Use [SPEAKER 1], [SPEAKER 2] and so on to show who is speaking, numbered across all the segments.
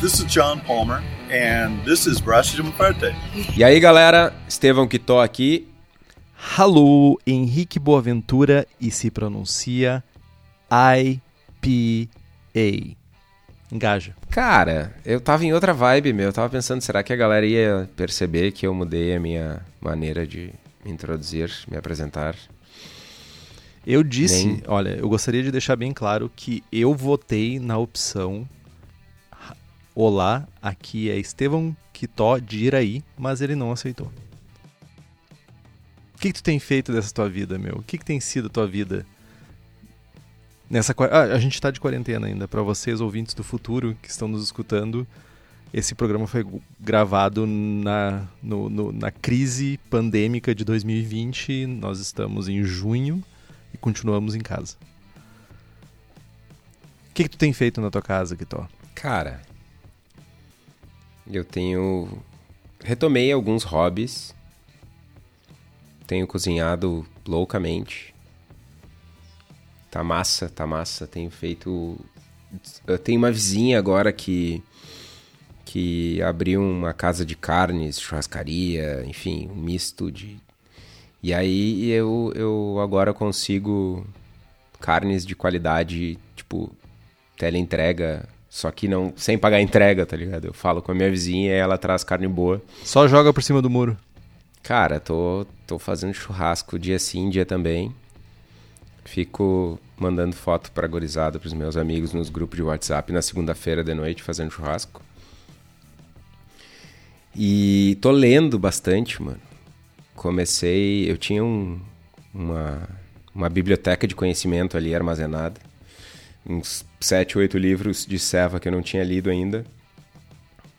[SPEAKER 1] This is John Palmer, and this is Braço de Parte.
[SPEAKER 2] E aí, galera, Estevão Quitó aqui.
[SPEAKER 3] Alô, Henrique Boaventura e se pronuncia IPA. Engaja.
[SPEAKER 2] Cara, eu tava em outra vibe, meu. Eu tava pensando, será que a galera ia perceber que eu mudei a minha maneira de me introduzir, me apresentar?
[SPEAKER 3] Eu disse,
[SPEAKER 2] Nem-
[SPEAKER 3] olha, eu gostaria de deixar bem claro que eu votei na opção Olá, aqui é Estevão Quitó de Iraí, mas ele não aceitou. O que, que tu tem feito dessa tua vida, meu? O que, que tem sido a tua vida? Nessa, ah, a gente tá de quarentena ainda. Para vocês, ouvintes do futuro que estão nos escutando, esse programa foi gravado na, no- no- na crise pandêmica de 2020. Nós estamos em junho e continuamos em casa. O que, que tu tem feito na tua casa, Kitó?
[SPEAKER 2] Cara, eu tenho. Retomei alguns hobbies. Tenho cozinhado loucamente. Tá massa, tá massa. Tenho feito. Eu tenho uma vizinha agora que. que abriu uma casa de carnes, churrascaria, enfim, um misto de. E aí eu, eu agora consigo carnes de qualidade, tipo, teleentrega, só que não sem pagar entrega, tá ligado? Eu falo com a minha vizinha e ela traz carne boa.
[SPEAKER 3] Só joga por cima do muro.
[SPEAKER 2] Cara, tô, tô fazendo churrasco dia sim, dia também. Fico mandando foto pra gorizada pros meus amigos nos grupos de WhatsApp na segunda-feira de noite fazendo churrasco. E tô lendo bastante, mano. Comecei, eu tinha um, uma, uma biblioteca de conhecimento ali armazenada. Uns sete, oito livros de Seva que eu não tinha lido ainda.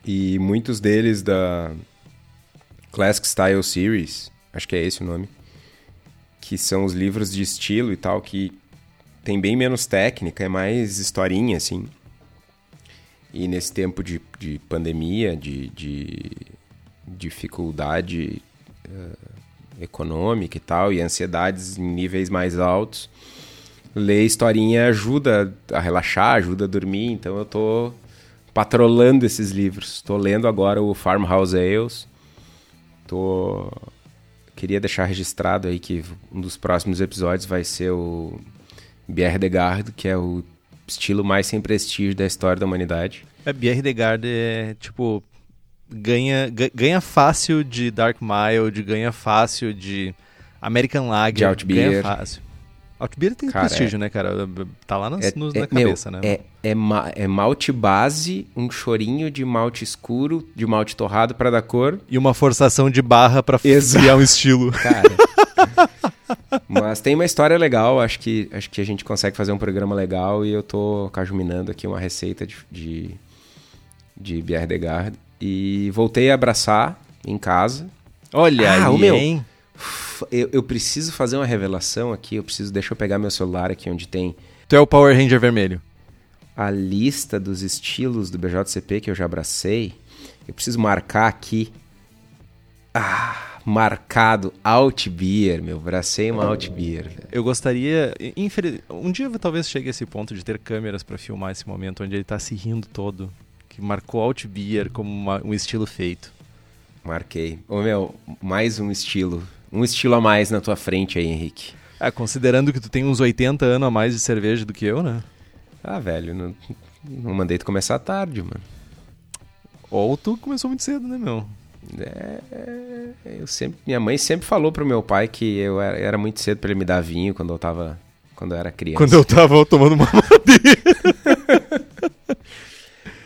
[SPEAKER 2] E muitos deles da Classic Style Series, acho que é esse o nome, que são os livros de estilo e tal, que tem bem menos técnica, é mais historinha, assim. E nesse tempo de, de pandemia, de, de dificuldade eh, econômica e tal, e ansiedades em níveis mais altos, ler historinha ajuda a relaxar, ajuda a dormir, então eu tô patrolando esses livros. Tô lendo agora o Farmhouse Ales. Tô queria deixar registrado aí que um dos próximos episódios vai ser o Bière de Garde, que é o estilo mais sem prestígio da história da humanidade.
[SPEAKER 3] É, BR de Garde é tipo. Ganha, ga- ganha fácil de Dark Mild, ganha fácil de American Lager.
[SPEAKER 2] De.
[SPEAKER 3] Ganha fácil. Altbier tem
[SPEAKER 2] Cara,
[SPEAKER 3] prestígio, né, cara? Tá lá nas-
[SPEAKER 2] É,
[SPEAKER 3] nos-
[SPEAKER 2] é-
[SPEAKER 3] na
[SPEAKER 2] meu,
[SPEAKER 3] cabeça, né?
[SPEAKER 2] É, é, ma- é malte base, um chorinho de malte escuro, de malte torrado para dar cor.
[SPEAKER 3] E uma forçação de barra pra criar um estilo.
[SPEAKER 2] Cara. Mas tem uma história legal, acho que, acho que a gente consegue fazer um programa legal e eu tô cajuminando aqui uma receita de, de, de Bière de Garde. E voltei a abraçar em casa.
[SPEAKER 3] Olha
[SPEAKER 2] Ah,
[SPEAKER 3] aí,
[SPEAKER 2] o meu.
[SPEAKER 3] hein?
[SPEAKER 2] Eu, eu preciso fazer uma revelação aqui, eu preciso, deixa eu pegar meu celular aqui onde tem
[SPEAKER 3] Tu é o Power Ranger vermelho.
[SPEAKER 2] a lista dos estilos do BJCP que eu já abracei. Eu preciso marcar aqui. Ah, marcado Alt Beer, meu. Abracei uma Alt Beer, velho.
[SPEAKER 3] Eu gostaria. infeliz- Um dia talvez chegue a esse ponto de ter câmeras pra filmar esse momento onde ele tá se rindo todo. Que marcou Alt Beer como uma- um estilo feito.
[SPEAKER 2] Marquei. Ô, meu, mais um estilo. Um estilo a mais na tua frente aí, Henrique.
[SPEAKER 3] Ah, considerando que tu tem uns 80 anos a mais de cerveja do que eu, né?
[SPEAKER 2] Ah, velho, não, não mandei tu começar tarde, mano.
[SPEAKER 3] Ou tu começou muito cedo, né, meu?
[SPEAKER 2] É, eu sempre, minha mãe sempre falou pro meu pai que eu era, era muito cedo pra ele me dar vinho quando eu tava, quando eu era criança.
[SPEAKER 3] Quando eu tava tomando uma madeira.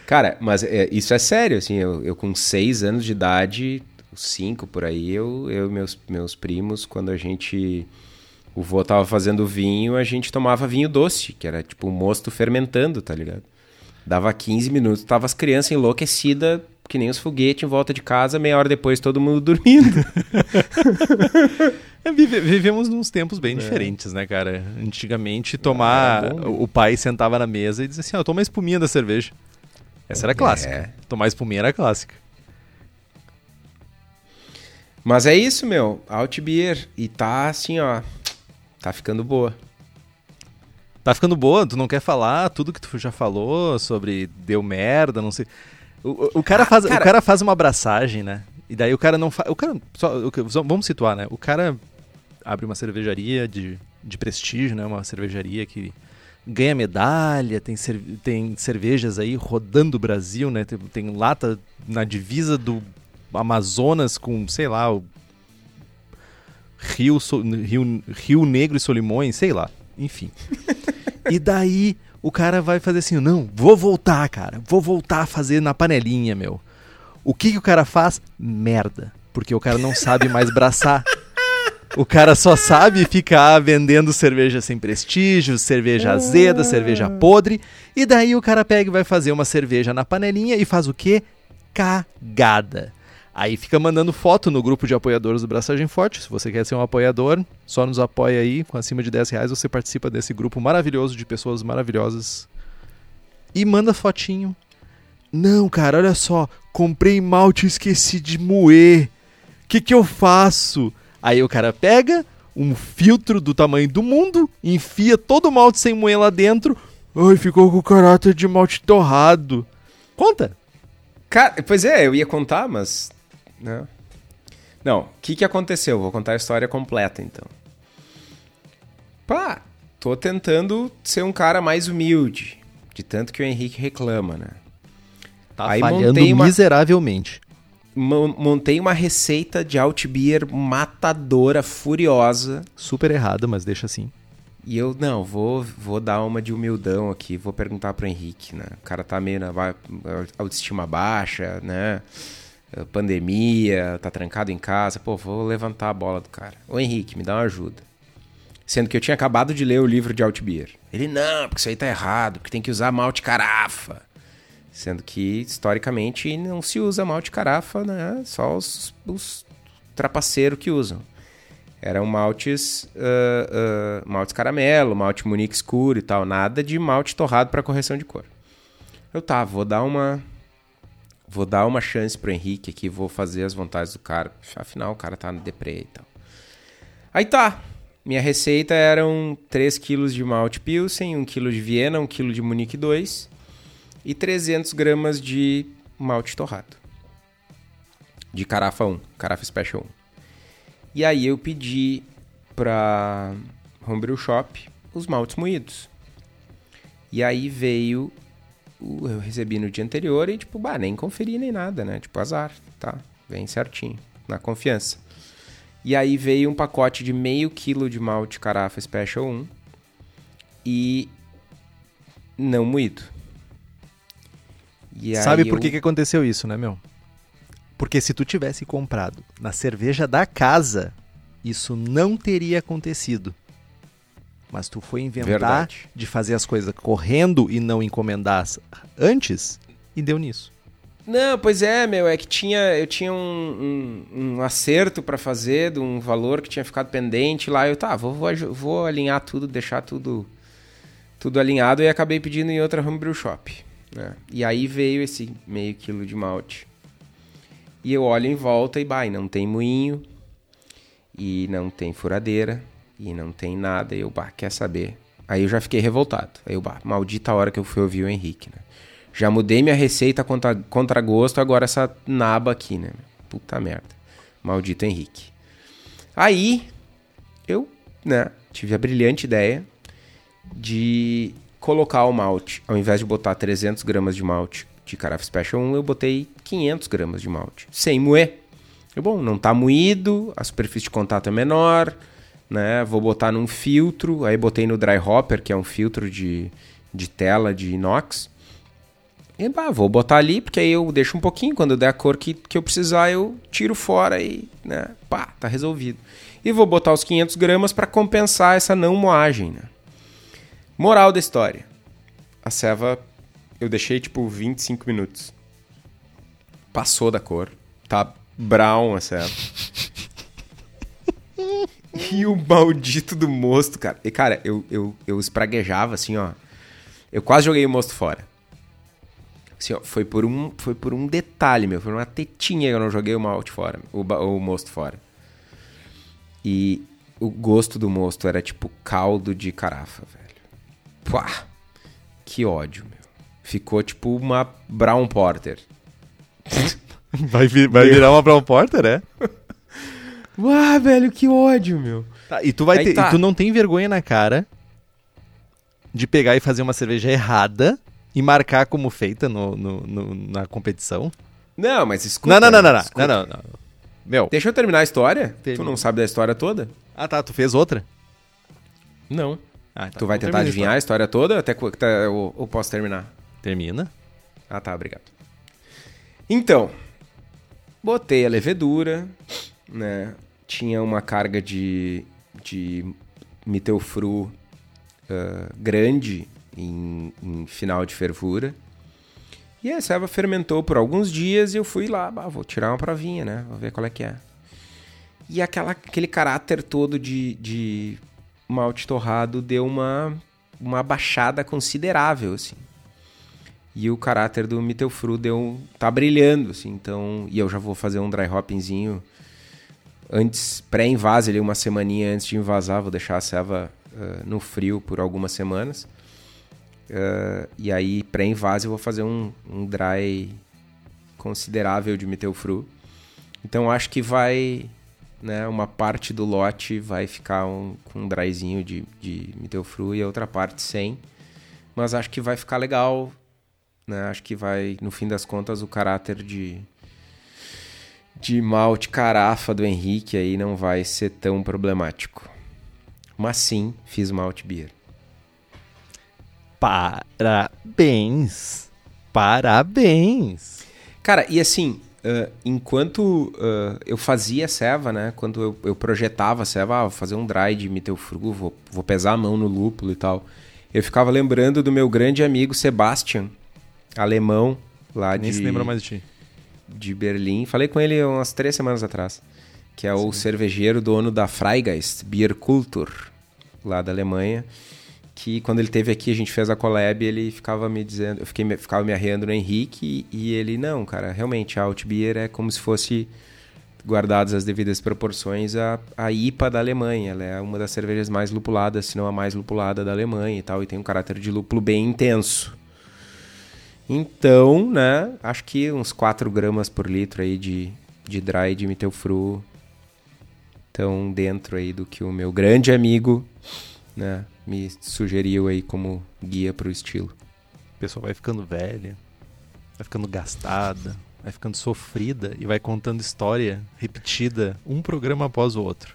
[SPEAKER 2] Cara, mas é, isso é sério, assim, eu, eu com seis anos de idade, cinco por aí, eu e meus, meus primos, quando a gente, o vô tava fazendo vinho, a gente tomava vinho doce, que era tipo o mosto fermentando, tá ligado? Dava 15 minutos, tava as crianças enlouquecidas, que nem os foguetes em volta de casa, meia hora depois todo mundo dormindo.
[SPEAKER 3] É, vive- vivemos nos tempos bem diferentes, né, cara? Antigamente, tomar.
[SPEAKER 2] bom, né?
[SPEAKER 3] o pai sentava na mesa e dizia assim: Ó, toma a espuminha da cerveja. Essa era clássica.
[SPEAKER 2] É.
[SPEAKER 3] Tomar espuminha era clássica.
[SPEAKER 2] Mas é isso, meu, Alt Beer, e tá assim, ó, tá ficando boa.
[SPEAKER 3] Tá ficando boa, tu não quer falar tudo que tu já falou sobre deu merda, não sei. O, o, cara, faz, cara... o cara faz uma abraçagem, né? E daí o cara não faz. O cara. Só, vamos situar, né? O cara abre uma cervejaria de, de prestígio, né? Uma cervejaria que ganha medalha, tem, tem cervejas aí rodando o Brasil, né? Tem, tem lata na divisa do Amazonas com, sei lá, o Rio, Rio, Rio Negro e Solimões, sei lá. Enfim. e daí o cara vai fazer assim, não, vou voltar, cara. Vou voltar a fazer na panelinha, meu. O que, que o cara faz? Merda. Porque o cara não sabe mais braçar. O cara só sabe ficar vendendo cerveja sem prestígio, cerveja azeda, ah. cerveja podre. E daí o cara pega e vai fazer uma cerveja na panelinha e faz o quê? Cagada. Aí fica mandando foto no grupo de apoiadores do Braçagem Forte. Se você quer ser um apoiador, só nos apoia aí. Com acima de 10 reais você participa desse grupo maravilhoso de pessoas maravilhosas. E manda fotinho. Não, cara, olha só. Comprei malte e esqueci de moer. O que, que eu faço? Aí o cara pega um filtro do tamanho do mundo, enfia todo o malte sem moer lá dentro. Ai, ficou com o caráter de malte torrado. Conta.
[SPEAKER 2] Cara, pois é, eu ia contar, mas. Né? Não, o que, que aconteceu? Vou contar a história completa então. Pá, tô tentando ser um cara mais humilde. De tanto que o Henrique reclama, né?
[SPEAKER 3] Tá Aí falhando uma... miseravelmente
[SPEAKER 2] montei uma receita de Altbier matadora, furiosa.
[SPEAKER 3] Super errada, mas deixa assim.
[SPEAKER 2] E eu, não, vou, vou dar uma de humildão aqui, vou perguntar pro Henrique, né? O cara tá meio na autoestima baixa, né? Pandemia, tá trancado em casa. Pô, vou levantar a bola do cara. Ô Henrique, me dá uma ajuda. Sendo que eu tinha acabado de ler o livro de Altbier. Ele, não, porque isso aí tá errado, porque tem que usar malte carafa. Sendo que, historicamente, não se usa malte carafa, né? Só os, os trapaceiros que usam. Eram maltes, uh, uh, maltes caramelo, malte munique escuro e tal. Nada de malte torrado para correção de cor. Eu tá, vou dar uma... Vou dar uma chance pro Henrique aqui, vou fazer as vontades do cara. Afinal, o cara tá no deprê e tal. Aí tá, minha receita eram 3 kg de malte Pilsen, 1 kg de Viena, 1 kg de Munique 2 e 300 gramas de malte torrado. De carafa 1, carafa special 1. E aí eu pedi para Homebrew Shop os maltes moídos. E aí veio, eu recebi no dia anterior e tipo, bah, nem conferi nem nada, né? Tipo, azar, tá? Vem certinho, na confiança. E aí veio um pacote de meio quilo de malte carafa Special 1 e não moído.
[SPEAKER 3] E Sabe por eu... que, que aconteceu isso, né, meu? Porque se tu tivesse comprado na cerveja da casa, isso não teria acontecido. Mas tu foi inventar Verdade. de fazer as coisas correndo e não encomendar antes e deu nisso.
[SPEAKER 2] Não, pois é, meu, é que tinha, eu tinha um, um, um acerto para fazer de um valor que tinha ficado pendente lá. Eu, tá, vou, vou, vou alinhar tudo, deixar tudo, tudo alinhado e acabei pedindo em outra homebrew shop. Né? E aí veio esse meio quilo de malte. E eu olho em volta e, vai, não tem moinho, e não tem furadeira, e não tem nada. E eu, bah, quer saber? Aí eu já fiquei revoltado. Aí eu, bah, maldita hora que eu fui ouvir o Henrique, né? Já mudei minha receita contra, contra gosto, agora essa naba aqui, né? Puta merda. Maldito Henrique. Aí, eu, né, tive a brilhante ideia de colocar o malte, ao invés de botar 300 gramas de malte de Carafa Special 1, eu botei 500 gramas de malte, sem moer. E, bom, não está moído, a superfície de contato é menor, né? Vou botar num filtro, aí botei no dry hopper, que é um filtro de, de tela de inox. E bah, vou botar ali, porque aí eu deixo um pouquinho, quando der a cor que, que eu precisar, eu tiro fora e, né, pá, tá resolvido. E vou botar os 500 gramas para compensar essa não moagem, né? Moral da história. A ceva eu deixei tipo 25 minutos. Passou da cor. Tá brown a ceva. E o maldito do mosto, cara. E cara, eu, eu, eu espraguejava assim, ó. Eu quase joguei o mosto fora. Assim, ó, foi por um, foi por um detalhe, meu. Foi uma tetinha que eu não joguei o malte fora, o, o mosto fora. E o gosto do mosto era tipo caldo de carafa, velho. Pá, que ódio, meu. Ficou tipo uma Brown Porter.
[SPEAKER 3] Vai, vi- vai virar uma Brown Porter, é?
[SPEAKER 2] Uau, velho, que ódio, meu.
[SPEAKER 3] Tá, e tu vai
[SPEAKER 2] Aí
[SPEAKER 3] ter,
[SPEAKER 2] tá.
[SPEAKER 3] e tu não tem vergonha na cara de pegar e fazer uma cerveja errada e marcar como feita no, no- no- na competição?
[SPEAKER 2] Não, mas escuta.
[SPEAKER 3] não, não, não, não, não, não, não, não. Meu.
[SPEAKER 2] Deixa eu terminar a história.
[SPEAKER 3] Termina.
[SPEAKER 2] Tu não sabe da história toda?
[SPEAKER 3] Ah, tá, tu fez outra?
[SPEAKER 2] Não.
[SPEAKER 3] Ah, tá.
[SPEAKER 2] tu vai
[SPEAKER 3] Então
[SPEAKER 2] tentar adivinhar a história toda até qu- tá, eu, eu posso terminar?
[SPEAKER 3] Termina.
[SPEAKER 2] Ah, tá, obrigado. Então, botei a levedura, né? Tinha uma carga de, de miteufru ah, grande em, em final de fervura. E a ceva fermentou por alguns dias e eu fui lá, bah, vou tirar uma provinha, né? Vou ver qual é que é. E aquela, aquele caráter todo de, de malte torrado deu uma, uma baixada considerável, assim. E o caráter do Mittelfru deu, tá brilhando, assim, então... E eu já vou fazer um dry hoppingzinho antes, pré-invase ali, uma semaninha antes de invasar, vou deixar a ceva ah, no frio por algumas semanas. Ah, e aí, pré-invase, eu vou fazer um, um dry considerável de Mittelfru. Então, acho que vai... Né, uma parte do lote vai ficar um, com um dryzinho de, de Mittelfru e a outra parte sem. Mas acho que vai ficar legal né? Acho que vai, no fim das contas, o caráter de de malte carafa do Henrique aí não vai ser tão problemático. Mas sim, fiz malte beer.
[SPEAKER 3] Parabéns. Parabéns.
[SPEAKER 2] Cara, e assim, ah, enquanto ah, eu fazia ceva, né? Quando eu, eu projetava a ceva, ah, vou fazer um dry de Mittelfru, vou, vou pesar a mão no lúpulo e tal. Eu ficava lembrando do meu grande amigo Sebastian, alemão, lá
[SPEAKER 3] Nem
[SPEAKER 2] de...
[SPEAKER 3] se lembra mais de ti.
[SPEAKER 2] De Berlim. Falei com ele umas três semanas atrás. Que é o cervejeiro dono da Freigeist Bierkultur, lá da Alemanha. Que quando ele teve aqui, a gente fez a collab ele ficava me dizendo... Eu fiquei, ficava me arreando no Henrique e, e ele... Não, cara, realmente, a Altbier é como se fosse, guardadas as devidas proporções, a, a IPA da Alemanha. Ela é uma das cervejas mais lupuladas, se não a mais lupulada da Alemanha e tal. E tem um caráter de lúpulo bem intenso. Então, né, acho que uns 4 gramas por litro aí de, de dry de Mittelfru estão dentro aí do que o meu grande amigo, né, me sugeriu aí como guia para o estilo.
[SPEAKER 3] A pessoa vai ficando velha, vai ficando gastada, vai ficando sofrida e vai contando história repetida um programa após o outro.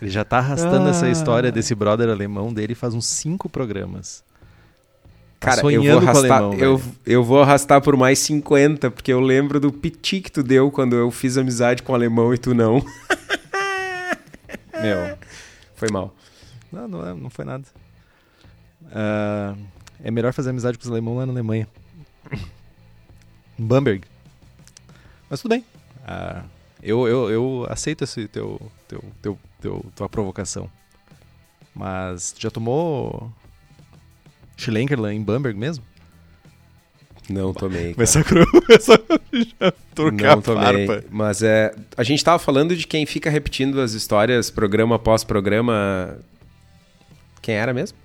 [SPEAKER 3] Ele já tá arrastando
[SPEAKER 2] Ah.
[SPEAKER 3] essa história desse brother alemão dele faz uns cinco programas.
[SPEAKER 2] Cara, eu vou arrastar,
[SPEAKER 3] alemão,
[SPEAKER 2] eu, eu vou arrastar por mais 50, porque eu lembro do piti que tu deu quando eu fiz amizade com o alemão e tu não.
[SPEAKER 3] Meu,
[SPEAKER 2] Foi mal.
[SPEAKER 3] não, não, é- não foi nada. Ah, é melhor fazer amizade com os alemães lá na Alemanha. Em Bamberg. Mas tudo bem. Ah, eu, eu, eu aceito esse teu, teu, teu, teu, tua provocação. Mas já tomou Schlenkerla em Bamberg mesmo?
[SPEAKER 2] Não tomei. cara.
[SPEAKER 3] Começou a cru- começou a trocar
[SPEAKER 2] Não tomei.
[SPEAKER 3] farpa.
[SPEAKER 2] Mas é. A gente tava falando de quem fica repetindo as histórias programa após programa. Quem era mesmo?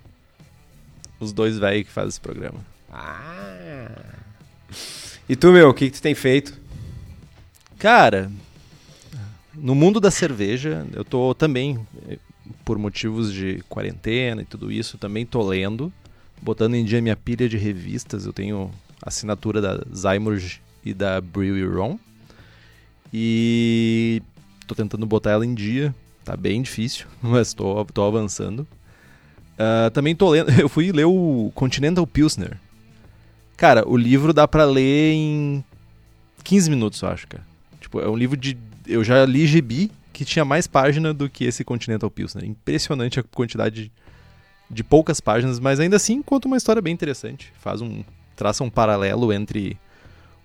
[SPEAKER 3] Os dois velhos que fazem esse programa.
[SPEAKER 2] Ah. E tu, meu, o que, que tu tem feito?
[SPEAKER 3] Cara, no mundo da cerveja, eu tô também, eh, por motivos de quarentena e tudo isso, também tô lendo, botando em dia minha pilha de revistas. Eu tenho assinatura da Zymurge e da Brewery Rom. E tô tentando botar ela em dia. Tá bem difícil, mas tô, tô avançando. Ah, também tô lendo. Eu fui ler o Continental Pilsner. Cara, o livro dá pra ler em 15 minutos, eu acho, cara. Tipo, é um livro de. Eu já li gibi que tinha mais página do que esse Continental Pilsner. Impressionante a quantidade de, de poucas páginas, mas ainda assim conta uma história bem interessante. Faz um. traça um paralelo entre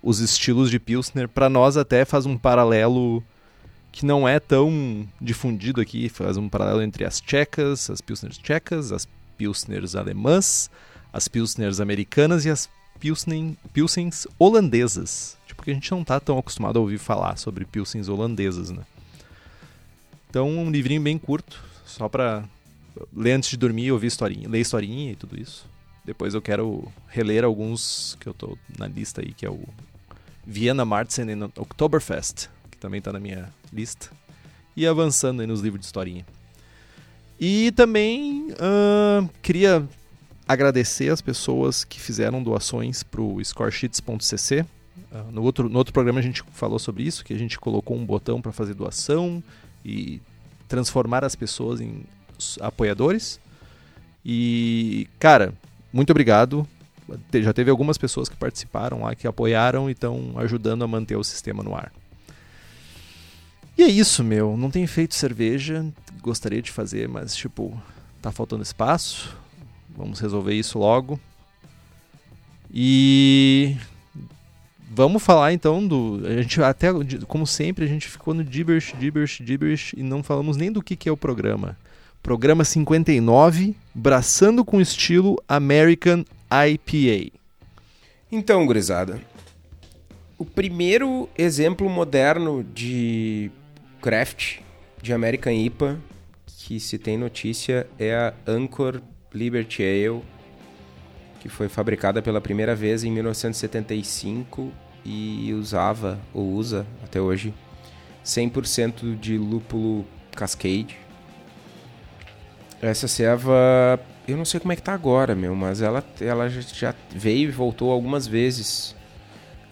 [SPEAKER 3] os estilos de Pilsner. Pra nós até faz um paralelo que não é tão difundido aqui. Faz um paralelo entre as tchecas, as Pilsners tchecas, as Pilsners alemãs, as Pilsners americanas e as Pilsen, Pilsens holandesas. Tipo, que a gente não tá tão acostumado a ouvir falar sobre Pilsens holandesas, né? Então, um livrinho bem curto, só pra ler antes de dormir, ouvir historinha, ler historinha e tudo isso. Depois eu quero reler alguns que eu tô na lista aí, que é o Vienna Marzen e Oktoberfest, que também está na minha lista. E avançando aí nos livros de historinha. E também uh, queria agradecer as pessoas que fizeram doações para o scoresheets.cc. Uh, no, outro, no outro programa a gente falou sobre isso, que a gente colocou um botão para fazer doação e transformar as pessoas em apoiadores. E, cara, muito obrigado. Já teve algumas pessoas que participaram lá, que apoiaram e estão ajudando a manter o sistema no ar. E é isso, meu. Não tenho feito cerveja. Gostaria de fazer, mas, tipo, tá faltando espaço. Vamos resolver isso logo. E vamos falar então do. A gente até, como sempre, a gente ficou no gibberish, gibberish, gibberish e não falamos nem do que, que é o programa. Programa 59, braçando com estilo American IPA.
[SPEAKER 2] Então, gurizada, o primeiro exemplo moderno de craft de American IPA que se tem notícia é a Anchor Liberty Ale, que foi fabricada pela primeira vez em 1975 e usava ou usa até hoje 100% de lúpulo Cascade. Essa ceva, eu não sei como é que tá agora, meu, mas ela, ela já veio e voltou algumas vezes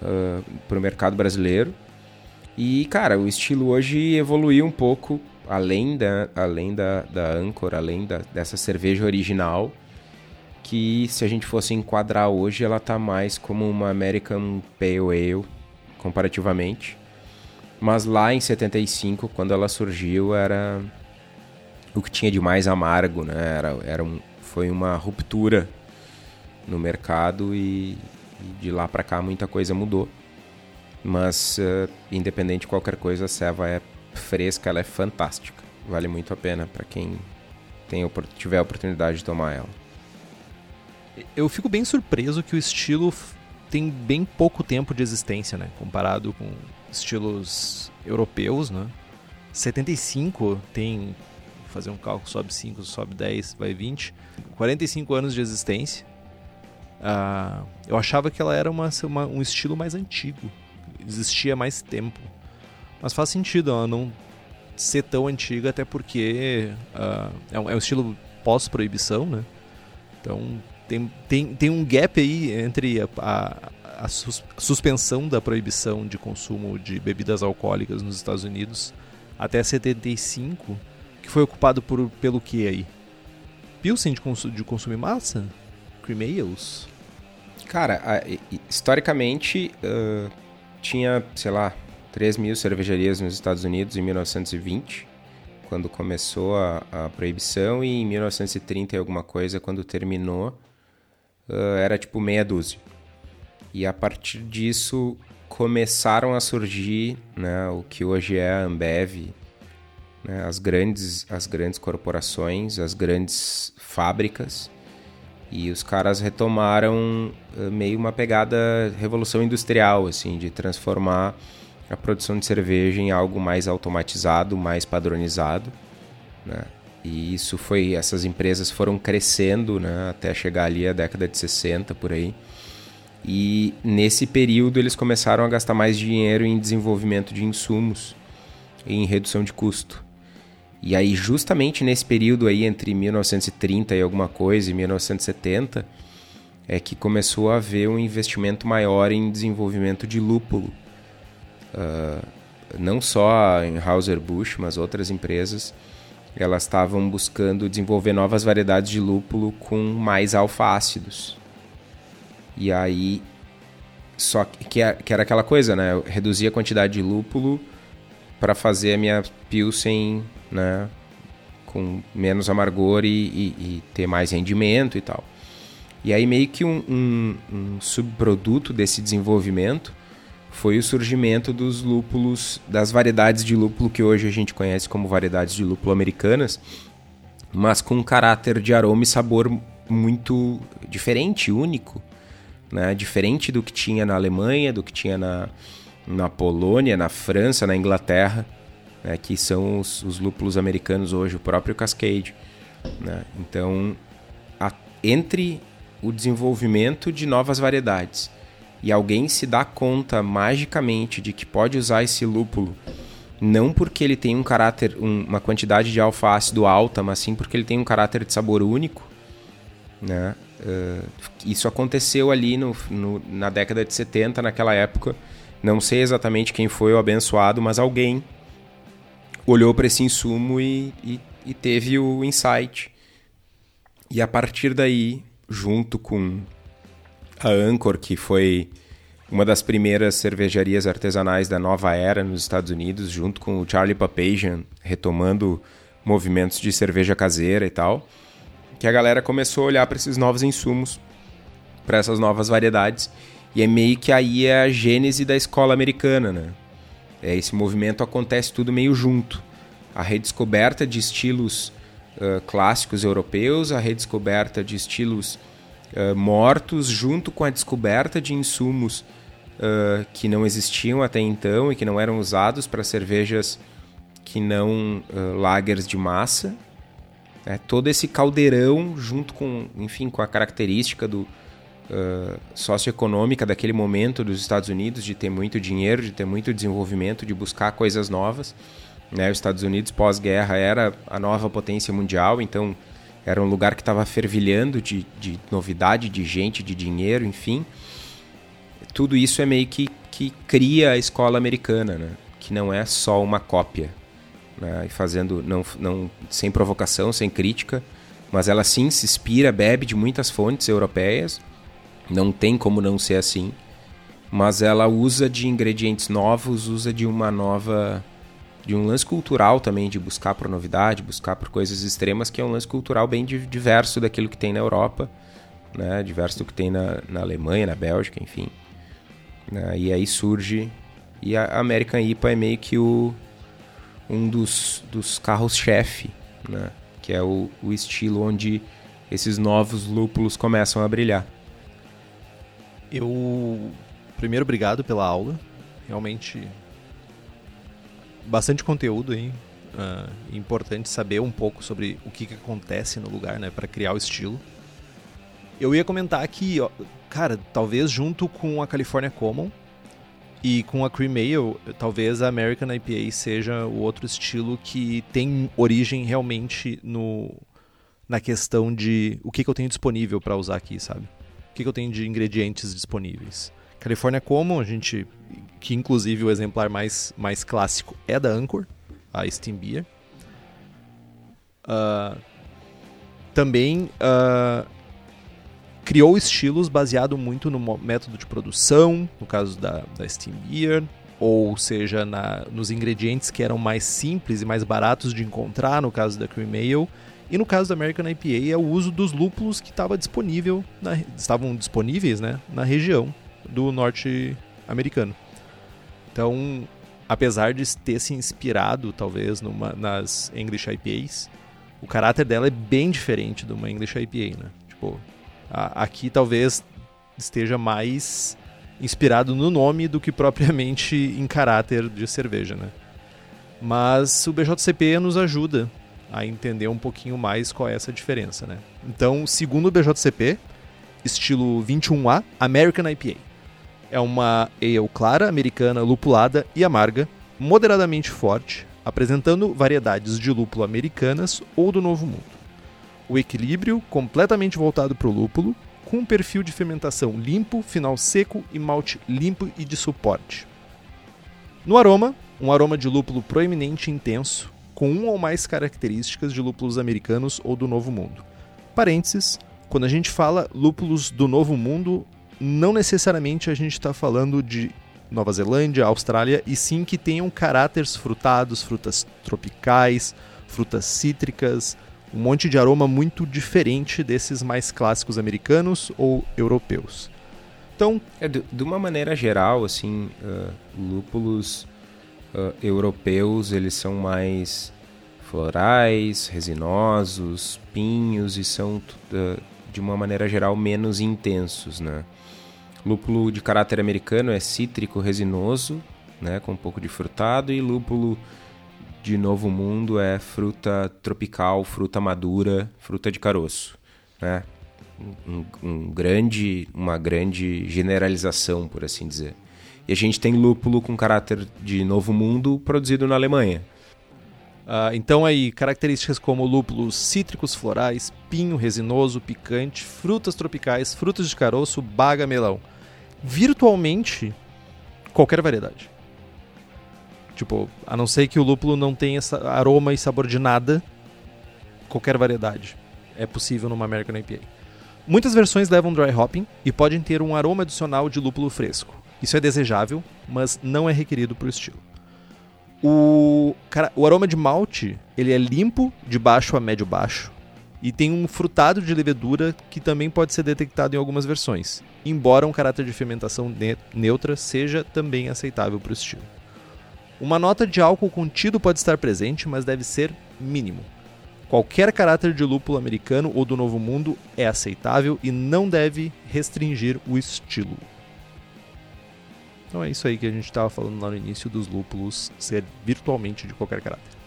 [SPEAKER 2] uh, pro mercado brasileiro. E, cara, o estilo hoje evoluiu um pouco além da, além da, da Anchor, além da, dessa cerveja original, que se a gente fosse enquadrar hoje, ela tá mais como uma American Pale Ale, comparativamente. Mas lá em 75, quando ela surgiu, era o que tinha de mais amargo, né? Era, era um, foi uma ruptura no mercado e, e de lá para cá muita coisa mudou. Mas, uh, independente de qualquer coisa, a ceva é fresca, ela é fantástica. Vale muito a pena para quem tem, tiver a oportunidade de tomar ela.
[SPEAKER 3] Eu fico bem surpreso que o estilo tem bem pouco tempo de existência, né? Comparado com estilos europeus, né? 75 tem, fazer um cálculo, sobe 5, sobe 10, vai 20. 45 anos de existência. Uh, eu achava que ela era uma, uma, um estilo mais antigo. Existia mais tempo. Mas faz sentido ela não ser tão antiga, até porque uh, é, um, é um estilo pós-proibição, né? Então tem, tem, tem um gap aí entre a, a, a sus, suspensão da proibição de consumo de bebidas alcoólicas nos Estados Unidos até 75, que foi ocupado por, pelo que aí? Pilsen de, consu, de consumir massa? Cream Ales?
[SPEAKER 2] Cara, a, historicamente uh, tinha, sei lá, 3 mil cervejarias nos Estados Unidos em 1920, quando começou a, a proibição, e em 1930 e alguma coisa, quando terminou, uh, era tipo meia dúzia. E a partir disso começaram a surgir né, o que hoje é a Ambev, né, as, grandes, as grandes corporações, as grandes fábricas, e os caras retomaram uh, meio uma pegada revolução industrial, assim, de transformar a produção de cerveja em algo mais automatizado, mais padronizado, né? E isso foi, essas empresas foram crescendo, né, até chegar ali a década de 60 por aí. E nesse período eles começaram a gastar mais dinheiro em desenvolvimento de insumos e em redução de custo. E aí justamente nesse período aí entre 1930 e alguma coisa e 1970 é que começou a haver um investimento maior em desenvolvimento de lúpulo uh, não só a Anheuser-Busch, mas outras empresas, elas estavam buscando desenvolver novas variedades de lúpulo com mais alfa-ácidos. E aí, só que, é, que era aquela coisa, né? Eu reduzia a quantidade de lúpulo para fazer a minha Pilsen, né? Com menos amargor e, e, e, ter mais rendimento e tal. E aí meio que um, um, um subproduto desse desenvolvimento foi o surgimento dos lúpulos, das variedades de lúpulo que hoje a gente conhece como variedades de lúpulo americanas, mas com um caráter de aroma e sabor muito diferente, único, né? diferente do que tinha na Alemanha, do que tinha na, na Polônia, na França, na Inglaterra, né? que são os, os, lúpulos americanos hoje, o próprio Cascade. Né? Então, a, entre o desenvolvimento de novas variedades e alguém se dá conta magicamente de que pode usar esse lúpulo não porque ele tem um caráter, um, uma quantidade de alfa-ácido alta, mas sim porque ele tem um caráter de sabor único, né? Uh, isso aconteceu ali no, no, na década de 70, naquela época. Não sei exatamente quem foi o abençoado, mas alguém olhou para esse insumo e, e, e teve o insight. E a partir daí, junto com a Anchor, que foi uma das primeiras cervejarias artesanais da nova era nos Estados Unidos, junto com o Charlie Papazian, retomando movimentos de cerveja caseira e tal, que a galera começou a olhar para esses novos insumos, para essas novas variedades, e é meio que aí é a gênese da escola americana, né? É, esse movimento acontece tudo meio junto. A redescoberta de estilos uh, clássicos europeus, a redescoberta de estilos uh, mortos, junto com a descoberta de insumos uh, que não existiam até então e que não eram usados para cervejas que não lagers de massa. É, todo esse caldeirão, junto com, enfim, com a característica do uh, socioeconômica daquele momento dos Estados Unidos, de ter muito dinheiro, de ter muito desenvolvimento, de buscar coisas novas. Né? Os Estados Unidos, pós-guerra, era a nova potência mundial, então era um lugar que estava fervilhando de, de novidade, de gente, de dinheiro, enfim tudo isso é meio que, que cria a escola americana, né? que não é só uma cópia. Né? E fazendo, não, não, sem provocação, sem crítica, mas ela sim se inspira, bebe de muitas fontes europeias, não tem como não ser assim, mas ela usa de ingredientes novos, usa de uma nova de um lance cultural também, de buscar por novidade, buscar por coisas extremas, que é um lance cultural bem diverso daquilo que tem na Europa, né? diverso do que tem na, na Alemanha, na Bélgica, enfim. Né? E aí surge. E a American IPA é meio que o, um dos, dos carros-chefe, né? que é o, o estilo onde esses novos lúpulos começam a brilhar.
[SPEAKER 3] Eu. Primeiro, obrigado pela aula. Realmente. Bastante conteúdo aí. Uh, importante saber um pouco sobre o que, que acontece no lugar, né, para criar o estilo. Eu ia comentar que, ó, cara, talvez junto com a California Common e com a Cream Ale, talvez a American IPA seja o outro estilo que tem origem realmente no na questão de o que, que eu tenho disponível para usar aqui, sabe? O que, que eu tenho de ingredientes disponíveis. California Common, a gente que inclusive o exemplar mais mais clássico é da Anchor, a Steam Beer. Uh, também uh, criou estilos baseado muito no método de produção, no caso da, da Steam Beer, ou seja, na, nos ingredientes que eram mais simples e mais baratos de encontrar, no caso da Cream Ale. E no caso da American IPA é o uso dos lúpulos que estava disponível na, estavam disponíveis né, na região do norte americano. Então, apesar de ter se inspirado, talvez, numa, nas English IPAs, o caráter dela é bem diferente de uma English IPA, né? Tipo, aqui talvez esteja mais inspirado no nome do que propriamente em caráter de cerveja, né? Mas o BJCP nos ajuda a entender um pouquinho mais qual é essa diferença, né? Então, segundo o BJCP, estilo 21A, American IPA. É uma ale clara, americana, lupulada e amarga, moderadamente forte, apresentando variedades de lúpulo americanas ou do Novo Mundo o equilíbrio completamente voltado para o lúpulo, com um perfil de fermentação limpo, final seco e malte limpo e de suporte. No aroma, um aroma de lúpulo proeminente e intenso, com uma ou mais características de lúpulos americanos ou do Novo Mundo. Parênteses, quando a gente fala lúpulos do Novo Mundo, não necessariamente a gente está falando de Nova Zelândia, Austrália, e sim que tenham caráteres frutados, frutas tropicais, frutas cítricas, um monte de aroma muito diferente desses mais clássicos americanos ou europeus.
[SPEAKER 2] Então, é, de, de uma maneira geral, assim, uh, lúpulos uh, europeus eles são mais florais, resinosos, pinhos e são uh, de uma maneira geral menos intensos, né? Lúpulo de caráter americano é cítrico, resinoso, né, com um pouco de frutado e lúpulo de Novo Mundo é fruta tropical, fruta madura, fruta de caroço, né? um, um grande, uma grande generalização, por assim dizer. E a gente tem lúpulo com caráter de novo mundo produzido na Alemanha.
[SPEAKER 3] Uh, então aí, características como lúpulos cítricos florais, pinho resinoso, picante, frutas tropicais, frutas de caroço, baga, melão. Virtualmente qualquer variedade. Tipo, a não ser que o lúpulo não tenha aroma e sabor de nada, qualquer variedade é possível numa American IPA. Muitas versões levam dry hopping e podem ter um aroma adicional de lúpulo fresco. Isso é desejável, mas não é requerido para o estilo. O, cara, o aroma de malte, ele é limpo de baixo a médio baixo e tem um frutado de levedura que também pode ser detectado em algumas versões, embora um caráter de fermentação ne neutra seja também aceitável para o estilo. Uma nota de álcool contido pode estar presente, mas deve ser mínimo. Qualquer caráter de lúpulo americano ou do Novo Mundo é aceitável e não deve restringir o estilo. Então é isso aí que a gente estava falando lá no início dos lúpulos ser virtualmente de qualquer caráter.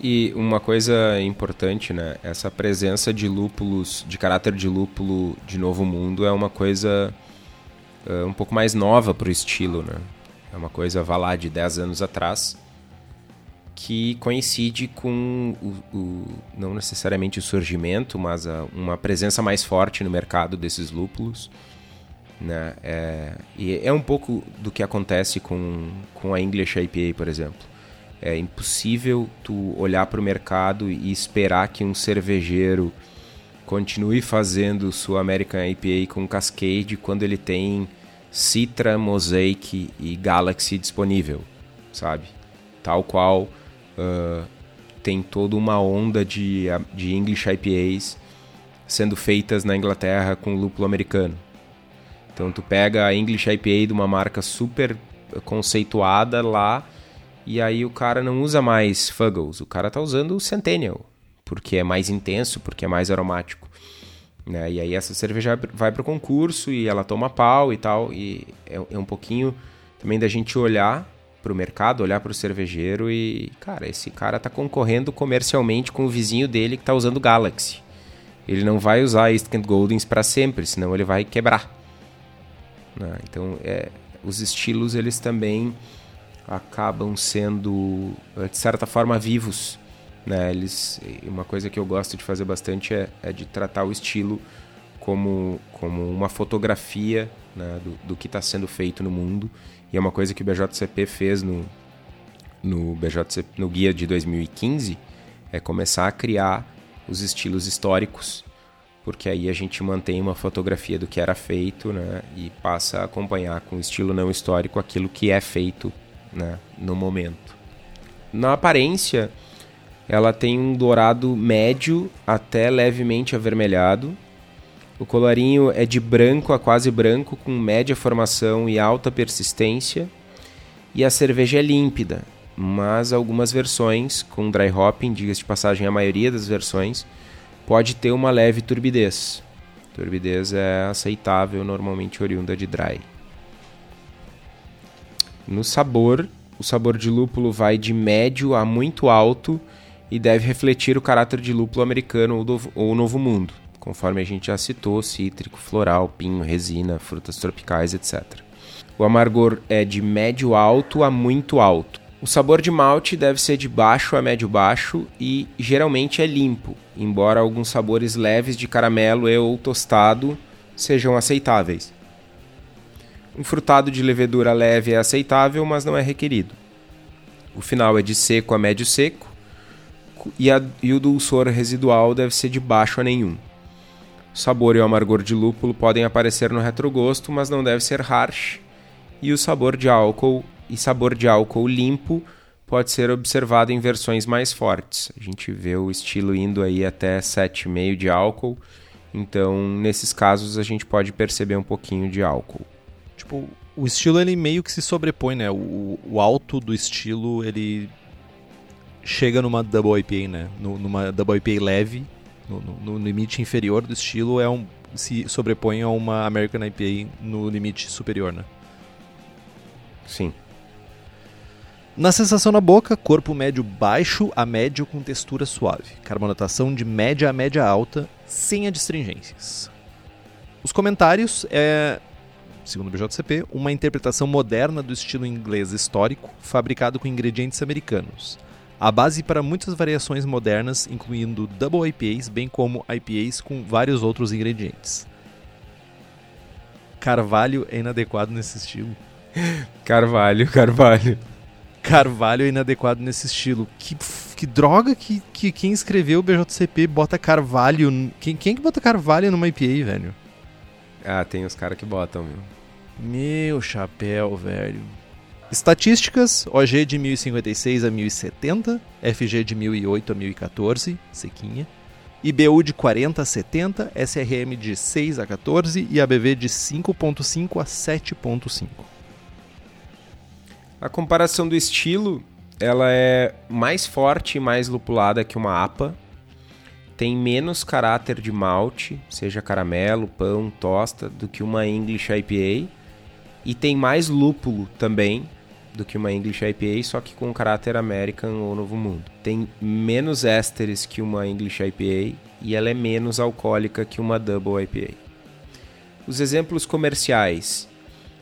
[SPEAKER 2] E uma coisa importante, né? Essa presença de lúpulos, de caráter de lúpulo de Novo Mundo é uma coisa uh, um pouco mais nova para o estilo, né? É uma coisa, vá lá, de 10 anos atrás, que coincide com o, o não necessariamente o surgimento, mas a, uma presença mais forte no mercado desses lúpulos né? É, e é um pouco do que acontece com, com a English IPA, por exemplo. É impossível tu olhar para o mercado e esperar que um cervejeiro continue fazendo sua American IPA com Cascade quando ele tem Citra, Mosaic e Galaxy disponível, sabe? Tal qual uh, tem toda uma onda de, de English IPAs sendo feitas na Inglaterra com lúpulo americano. Então tu pega a English IPA de uma marca super conceituada lá e aí o cara não usa mais Fuggles, o cara tá usando o Centennial, porque é mais intenso, porque é mais aromático. Né? E aí essa cerveja vai para o concurso e ela toma pau e tal, e é, é um pouquinho também da gente olhar para o mercado, olhar para o cervejeiro e, cara, esse cara tá concorrendo comercialmente com o vizinho dele que tá usando Galaxy. Ele não vai usar East Kent Goldings para sempre, senão ele vai quebrar. Né? Então, é, os estilos eles também acabam sendo eh, de certa forma vivos. Né? Eles, uma coisa que eu gosto de fazer bastante é, é de tratar o estilo como, como uma fotografia né, do, do que está sendo feito no mundo. E é uma coisa que o BJCP fez no, no, BJCP, no guia de 2015, é começar a criar os estilos históricos porque aí a gente mantém uma fotografia do que era feito né, e passa a acompanhar com estilo não histórico aquilo que é feito né, no momento. Na aparência, ela tem um dourado médio até levemente avermelhado. O colorinho é de branco a quase branco, com média formação e alta persistência. E a cerveja é límpida, mas algumas versões, com dry hopping, diga-se de passagem, a maioria das versões, pode ter uma leve turbidez. Turbidez é aceitável, normalmente oriunda de dry. No sabor, o sabor de lúpulo vai de médio a muito alto e deve refletir o caráter de lúpulo americano ou, ou novo mundo, conforme a gente já citou, cítrico, floral, pinho, resina, frutas tropicais, etc. O amargor é de médio alto a muito alto. O sabor de malte deve ser de baixo a médio baixo e geralmente é limpo, embora alguns sabores leves de caramelo e ou tostado sejam aceitáveis. Um frutado de levedura leve é aceitável, mas não é requerido. O final é de seco a médio seco e, a, e o dulçor residual deve ser de baixo a nenhum. O sabor e o amargor de lúpulo podem aparecer no retrogosto, mas não deve ser harsh, e o sabor de álcool e sabor de álcool limpo pode ser observado em versões mais fortes. A gente vê o estilo indo aí até 7,5 de álcool. Então, nesses casos, a gente pode perceber um pouquinho de álcool.
[SPEAKER 3] Tipo, o estilo ele meio que se sobrepõe, né? O, o alto do estilo ele chega numa double IPA, né? numa double IPA leve, no, no, no, limite inferior do estilo é um se sobrepõe a uma American IPA no limite superior, né?
[SPEAKER 2] Sim.
[SPEAKER 3] Na sensação na boca, corpo médio baixo a médio com textura suave. Carbonatação de média a média alta, sem adstringências. Os comentários é, segundo o BJCP, uma interpretação moderna do estilo inglês histórico, fabricado com ingredientes americanos. A base para muitas variações modernas, incluindo double IPAs, bem como IPAs com vários outros ingredientes. Carvalho é inadequado nesse estilo.
[SPEAKER 2] Carvalho, carvalho.
[SPEAKER 3] Carvalho é inadequado nesse estilo. Que, que droga que, que quem escreveu o BJCP bota Carvalho. Quem, quem que bota Carvalho numa IPA, velho?
[SPEAKER 2] Ah, tem os caras que botam, meu.
[SPEAKER 3] Meu chapéu, velho. Estatísticas: OG de 1056 a 1070, FG de 1008 a 1014, sequinha. IBU de 40 a 70, SRM de 6 a 14 e ABV de 5.5 a 7.5.
[SPEAKER 2] A comparação do estilo, ela é mais forte e mais lupulada que uma APA. Tem menos caráter de malte, seja caramelo, pão, tosta, do que uma English IPA. E tem mais lúpulo também do que uma English IPA, só que com caráter American ou Novo Mundo. Tem menos ésteres que uma English IPA e ela é menos alcoólica que uma Double IPA. Os exemplos comerciais: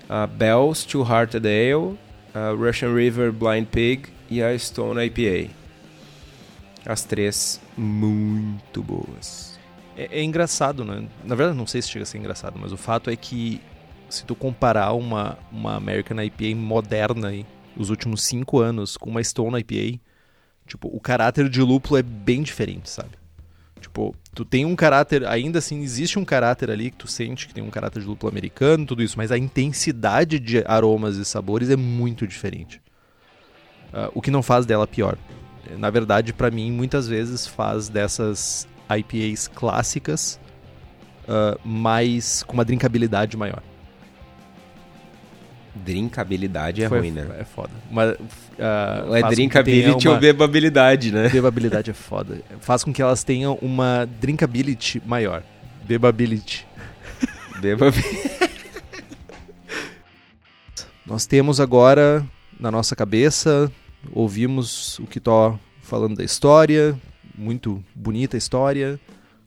[SPEAKER 2] a Bell's Two Hearted Ale, a Russian River Blind Pig e a Stone IPA. As três muito boas.
[SPEAKER 3] É, é, engraçado, né? Na verdade, não sei se chega a ser engraçado, mas o fato é que se tu comparar uma, uma American IPA moderna aí, os últimos cinco anos com uma Stone IPA, tipo, o caráter de lúpulo é bem diferente, sabe? Tipo, tu tem um caráter, ainda assim, existe um caráter ali que tu sente que tem um caráter de lúpulo americano, tudo isso, mas a intensidade de aromas e sabores é muito diferente. Uh, o que não faz dela pior. Na verdade, para mim, muitas vezes faz dessas IPAs clássicas uh, mais com uma drinkabilidade maior.
[SPEAKER 2] Drinkabilidade é Foi, ruim, né?
[SPEAKER 3] É foda. Mas,
[SPEAKER 2] uh, é drinkability uma... ou bebabilidade, né?
[SPEAKER 3] Bebabilidade é foda. Faz com que elas tenham uma drinkability maior. Bebability.
[SPEAKER 2] Bebability.
[SPEAKER 3] Nós temos agora na nossa cabeça, ouvimos o que tô falando da história, muito bonita a história.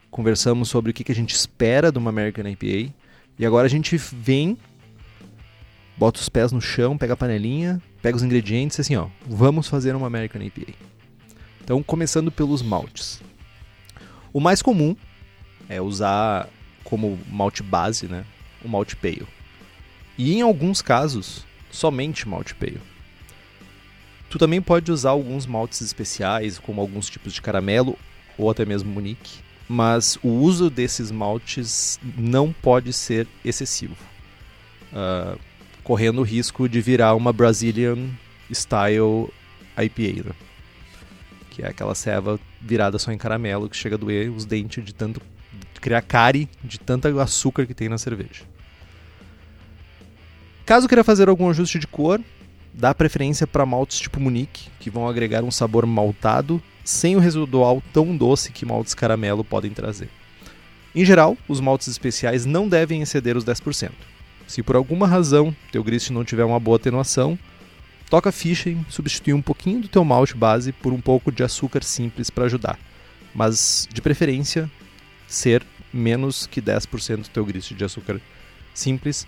[SPEAKER 3] Conversamos sobre o que a gente espera de uma American IPA. E agora a gente vem bota os pés no chão, pega a panelinha, pega os ingredientes e assim, ó, vamos fazer uma American IPA. Então, começando pelos maltes. O mais comum é usar como malte base, né, o malte pale. E em alguns casos, somente malte pale. Tu também pode usar alguns maltes especiais, como alguns tipos de caramelo ou até mesmo munique, mas o uso desses maltes não pode ser excessivo. Uh, correndo o risco de virar uma Brazilian Style IPA, né? que é aquela ceva virada só em caramelo que chega a doer os dentes de tanto criar cárie de tanto açúcar que tem na cerveja. Caso queira fazer algum ajuste de cor, dá preferência para maltes tipo Munique, que vão agregar um sabor maltado sem o residual tão doce que maltes caramelo podem trazer. Em geral, os maltes especiais não devem exceder os 10%. Se por alguma razão teu grist não tiver uma boa atenuação, toca ficha e substitui um pouquinho do teu malte base por um pouco de açúcar simples para ajudar. Mas, de preferência, ser menos que 10% do teu grist de açúcar simples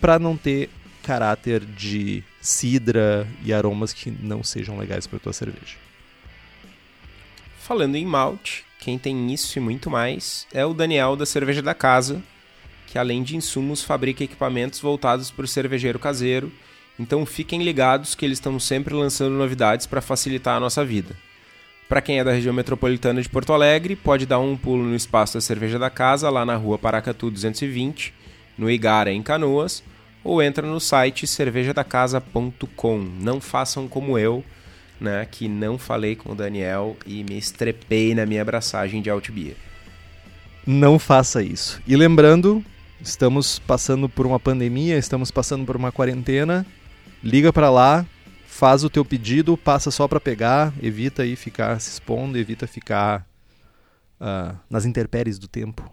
[SPEAKER 3] para não ter caráter de cidra e aromas que não sejam legais para tua cerveja.
[SPEAKER 2] Falando em malte, quem tem isso e muito mais é o Daniel da Cerveja da Casa, que além de insumos fabrica equipamentos voltados para o cervejeiro caseiro, então fiquem ligados que eles estão sempre lançando novidades para facilitar a nossa vida. Para quem é da região metropolitana de Porto Alegre, pode dar um pulo no espaço da Cerveja da Casa, lá na rua Paracatu 220, no Igara, em Canoas, ou entra no site cervejadacasa.com. Não façam como eu, né, que não falei com o Daniel e me estrepei na minha abraçagem de Altbier.
[SPEAKER 3] Não faça isso. E lembrando estamos passando por uma pandemia, estamos passando por uma quarentena. Liga para lá, faz o teu pedido, passa só para pegar, evita aí ficar se expondo, evita ficar uh, nas intempéries do tempo.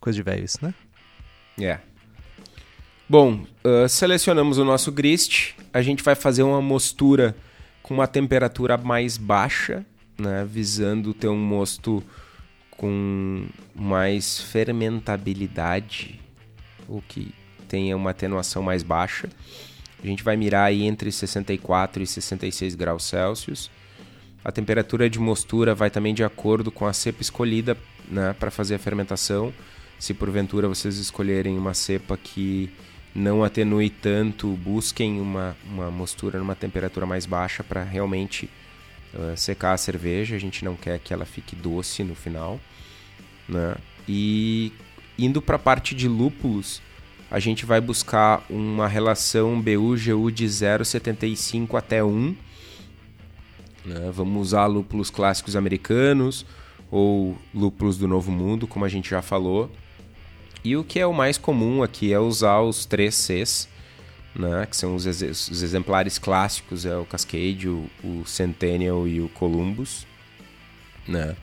[SPEAKER 3] Coisa de velho isso, né?
[SPEAKER 2] É. Bom, uh, selecionamos o nosso grist. A gente vai fazer uma mostura com uma temperatura mais baixa, né, visando ter um mosto com mais fermentabilidade, o que tenha uma atenuação mais baixa. A gente vai mirar aí entre 64 e 66 graus Celsius. A temperatura de mostura vai também de acordo com a cepa escolhida né, para fazer a fermentação. Se porventura vocês escolherem uma cepa que não atenue tanto, busquem uma, uma mostura numa temperatura mais baixa para realmente secar a cerveja. A gente não quer que ela fique doce no final. Né? E indo para a parte de lúpulos, a gente vai buscar uma relação BU-GU de 0,75 até 1. Né? Vamos usar lúpulos clássicos americanos ou lúpulos do Novo Mundo, como a gente já falou. E o que é o mais comum aqui é usar os 3 Cs, né, que são os, ex os, exemplares clássicos, é o Cascade, o, o, Centennial e o Columbus. Né.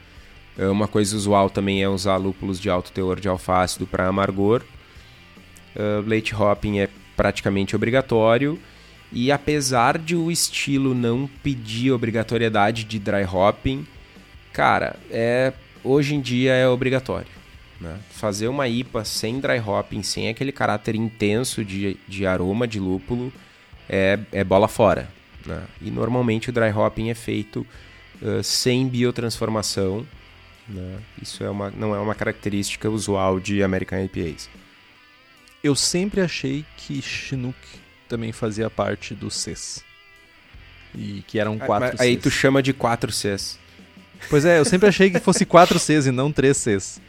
[SPEAKER 2] É uma coisa usual também é usar lúpulos de alto teor de alfácido para amargor. Uh, late hopping é praticamente obrigatório. E apesar de o estilo não pedir obrigatoriedade de dry hopping, cara, é hoje em dia é obrigatório. Né? Fazer uma IPA sem dry hopping, sem aquele caráter intenso de, de aroma de lúpulo, é, é bola fora. Né? E normalmente o dry hopping é feito uh, sem biotransformação. Né? Isso é uma, não é uma característica usual de American IPAs.
[SPEAKER 3] Eu sempre achei que Chinook também fazia parte do Cs. E que eram ah, quatro
[SPEAKER 2] Aí, Cs. tu chama de 4 Cs.
[SPEAKER 3] Pois é, eu sempre achei que fosse 4 Cs e não 3 Cs.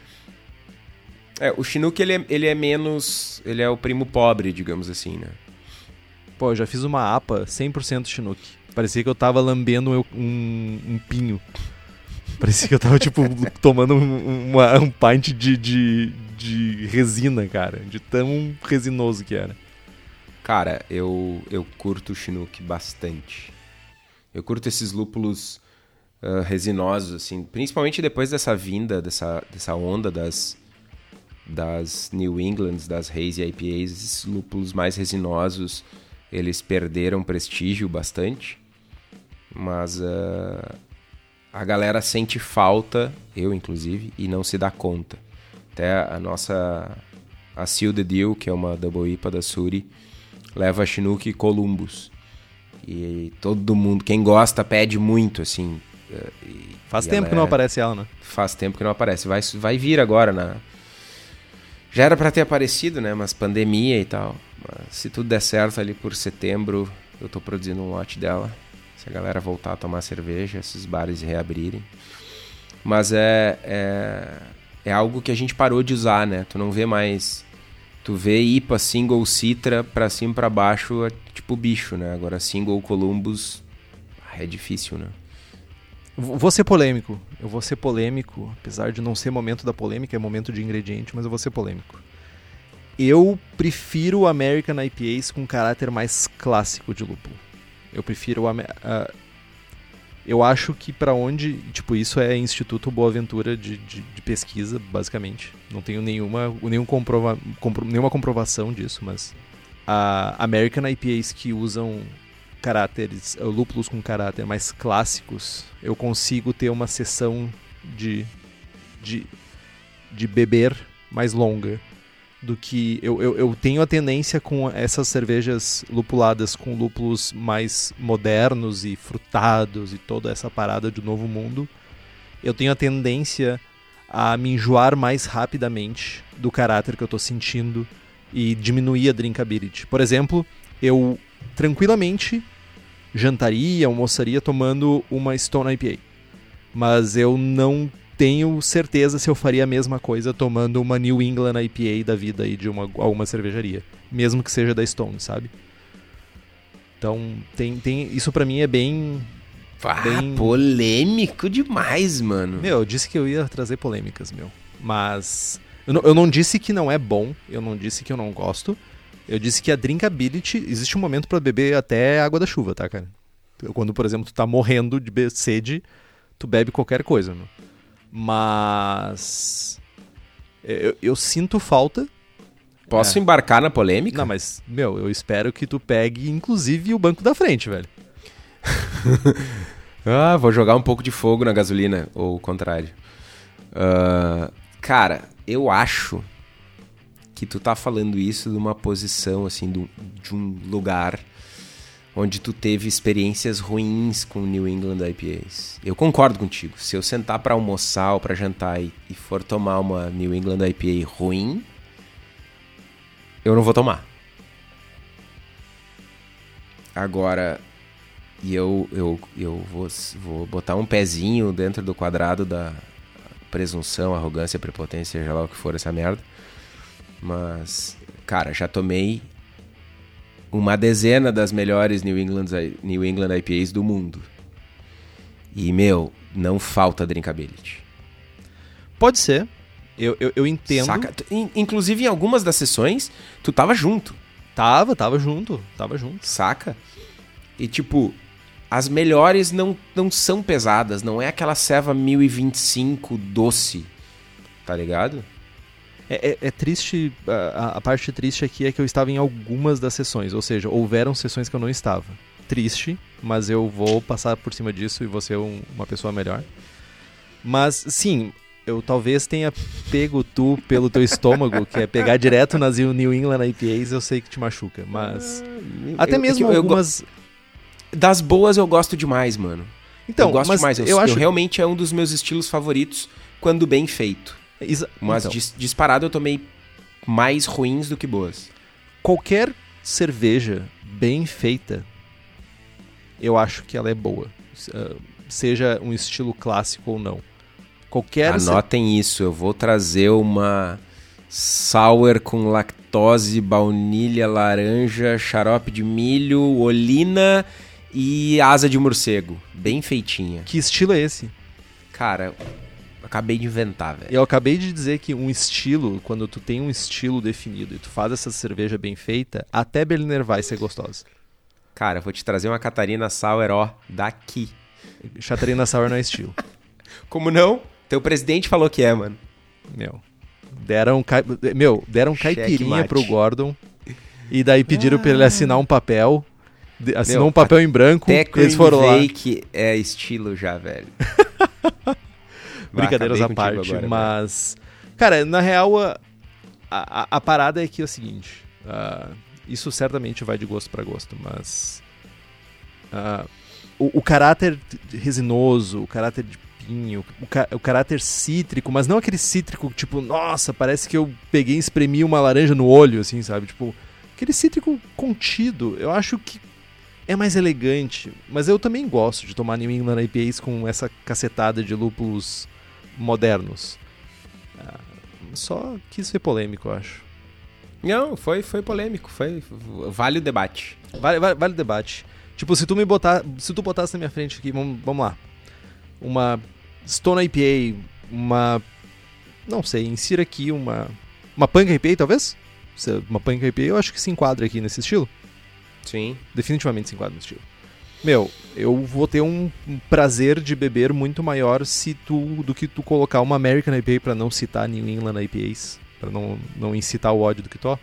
[SPEAKER 2] É, o Chinook ele é, ele é menos. Ele é o primo pobre, digamos assim, né?
[SPEAKER 3] Pô, eu já fiz uma APA 100% Chinook. Parecia que eu tava lambendo um, um pinho. Parecia que eu tava, tipo, tomando um, uma, um pint de, de, de resina, cara. De tão resinoso que era.
[SPEAKER 2] Cara, eu, eu curto o Chinook bastante. Eu curto esses lúpulos uh, resinosos, assim. Principalmente depois dessa vinda, dessa, dessa onda das das New Englands, das Hazy IPAs, esses lúpulos mais resinosos, eles perderam prestígio bastante. Mas uh, a galera sente falta, eu inclusive, e não se dá conta. Até a nossa a Seal Deal, que é uma Double IPA da Suri, leva Chinook e Columbus. E todo mundo, quem gosta, pede muito, assim.
[SPEAKER 3] Eh, e, Faz e tempo que é... não aparece ela, né?
[SPEAKER 2] Faz tempo que não aparece. Vai, vai vir agora na, já era para ter aparecido, né? Mas pandemia e tal. Mas se tudo der certo ali por setembro, eu tô produzindo um lote dela. Se a galera voltar a tomar cerveja, esses bares reabrirem. Mas é, é, é algo que a gente parou de usar, né? Tu não vê mais. Tu vê IPA, single, Citra, pra cima e pra baixo, é tipo bicho, né? Agora single Columbus é difícil, né?
[SPEAKER 3] Vou ser polêmico. Eu vou ser polêmico, apesar de não ser momento da polêmica, é momento de ingrediente, mas eu vou ser polêmico. Eu prefiro American IPAs com caráter mais clássico de lúpulo. Eu prefiro uh, eu acho que para onde, tipo, isso é Instituto Boa Ventura de, de, de, pesquisa, basicamente. Não tenho nenhuma, nenhum comprova, compro, nenhuma comprovação disso, mas a American IPAs que usam caráteres, lúpulos com caráter mais clássicos, eu consigo ter uma sessão de, de, de beber mais longa do que eu, eu, eu, tenho a tendência com essas cervejas lupuladas com lúpulos mais modernos e frutados e toda essa parada de novo mundo, eu tenho a tendência a me enjoar mais rapidamente do caráter que eu estou sentindo e diminuir a drinkability. Por exemplo, eu tranquilamente jantaria, almoçaria tomando uma Stone IPA. Mas eu não tenho certeza se eu faria a mesma coisa tomando uma New England IPA da vida aí de uma, alguma cervejaria. Mesmo que seja da Stone, sabe? Então, tem, tem isso para mim é bem...
[SPEAKER 2] Ah, bem... polêmico demais, mano.
[SPEAKER 3] Meu, eu disse que eu ia trazer polêmicas, meu. Mas... Eu não, eu não disse que não é bom, eu não disse que eu não gosto. Eu disse que a drinkability, existe um momento para beber até água da chuva, tá, cara? Quando, por exemplo, tu tá morrendo de sede, tu bebe qualquer coisa, meu. Mas eu, eu sinto falta
[SPEAKER 2] Posso
[SPEAKER 3] É.
[SPEAKER 2] embarcar na polêmica?
[SPEAKER 3] Não, mas, meu, eu espero que tu pegue, inclusive, o banco da frente, velho.
[SPEAKER 2] Ah, vou jogar um pouco de fogo na gasolina, ou o contrário. Ah, cara, eu acho que tu tá falando isso de uma posição, assim, de um, lugar onde tu teve experiências ruins com New England IPAs. Eu concordo contigo. Se eu sentar pra almoçar ou pra jantar e, e for tomar uma New England IPA ruim, eu não vou tomar. Agora, e eu, eu, eu vou, vou botar um pezinho dentro do quadrado da presunção, arrogância, prepotência, seja lá o que for essa merda. Mas, cara, já tomei uma dezena das melhores New England, New England IPAs do mundo. E, meu, não falta drinkability.
[SPEAKER 3] Pode ser. Eu, eu, eu entendo.
[SPEAKER 2] Saca? Inclusive, em algumas das sessões, tu tava junto.
[SPEAKER 3] Tava, tava junto. Tava junto.
[SPEAKER 2] saca? E tipo, as melhores não, não são pesadas, não é aquela ceva 1025 doce, tá ligado?
[SPEAKER 3] É, é- é triste, a, a parte triste aqui é que eu estava em algumas das sessões, ou seja, houveram sessões que eu não estava. Triste, mas eu vou passar por cima disso e vou ser um- uma pessoa melhor. Mas, sim, eu talvez tenha pego tu pelo teu estômago, que é pegar direto nas New England IPAs, eu sei que te machuca, mas... Até
[SPEAKER 2] Eu-
[SPEAKER 3] mesmo
[SPEAKER 2] eu- eu
[SPEAKER 3] algumas...
[SPEAKER 2] das boas eu gosto demais, mano.
[SPEAKER 3] Então,
[SPEAKER 2] eu gosto
[SPEAKER 3] mas
[SPEAKER 2] demais. Eu,
[SPEAKER 3] eu
[SPEAKER 2] eu
[SPEAKER 3] acho...
[SPEAKER 2] realmente é um dos meus estilos favoritos quando bem feito.
[SPEAKER 3] Exa-
[SPEAKER 2] Mas
[SPEAKER 3] então,
[SPEAKER 2] dis- disparado eu tomei mais ruins do que boas.
[SPEAKER 3] qualquer cerveja bem feita, eu acho que ela é boa. Ah, Seja um estilo clássico ou não. Qualquer
[SPEAKER 2] Anotem isso, eu vou trazer uma sour com lactose, baunilha, laranja, xarope de milho, olina e asa de morcego. Bem feitinha.
[SPEAKER 3] Que estilo é esse?
[SPEAKER 2] Cara, acabei de inventar, velho.
[SPEAKER 3] Eu acabei de dizer que um estilo, quando tu tem um estilo definido e tu faz essa cerveja bem feita, até Berliner vai ser gostosa.
[SPEAKER 2] Cara, vou te trazer uma Catarina Sour, ó, daqui.
[SPEAKER 3] Chatarina Sour não é estilo.
[SPEAKER 2] Como não? Teu presidente falou que é, mano.
[SPEAKER 3] Meu. Deram, cai... Meu, deram
[SPEAKER 2] Cheque
[SPEAKER 3] caipirinha
[SPEAKER 2] mate.
[SPEAKER 3] pro Gordon e daí pediram pra ele assinar um papel. Assinou
[SPEAKER 2] Meu,
[SPEAKER 3] um papel em branco.
[SPEAKER 2] Até
[SPEAKER 3] eles foram lá.
[SPEAKER 2] que é estilo já, velho.
[SPEAKER 3] Brincadeiras à parte,
[SPEAKER 2] agora,
[SPEAKER 3] mas. Cara, na real, a, a, a parada é que é o seguinte: ah, isso certamente vai de gosto pra gosto, mas. ah, o, o caráter resinoso, o caráter de pinho, o, ca- o caráter cítrico, mas não aquele cítrico tipo, nossa, parece que eu peguei e espremi uma laranja no olho, assim, sabe? Tipo, aquele cítrico contido, eu acho que é mais elegante, mas eu também gosto de tomar New England IPAs com essa cacetada de lúpulos modernos. Ah, só quis ser polêmico, eu acho.
[SPEAKER 2] Não, foi, foi polêmico. Foi, vale o debate.
[SPEAKER 3] Vale, vale, vale o debate. Tipo, se tu me botar. Se tu botasse na minha frente aqui, vamos, vamos lá. Uma Stone IPA, uma. Não sei, insira aqui uma. Uma Punk IPA, talvez? Se- Uma Punk IPA eu acho que se enquadra aqui nesse estilo.
[SPEAKER 2] Sim.
[SPEAKER 3] Definitivamente se enquadra nesse estilo. Meu, eu vou ter um, prazer de beber muito maior se tu do que tu colocar uma American IPA pra não citar New England IPAs, pra não, não incitar o ódio do que tô,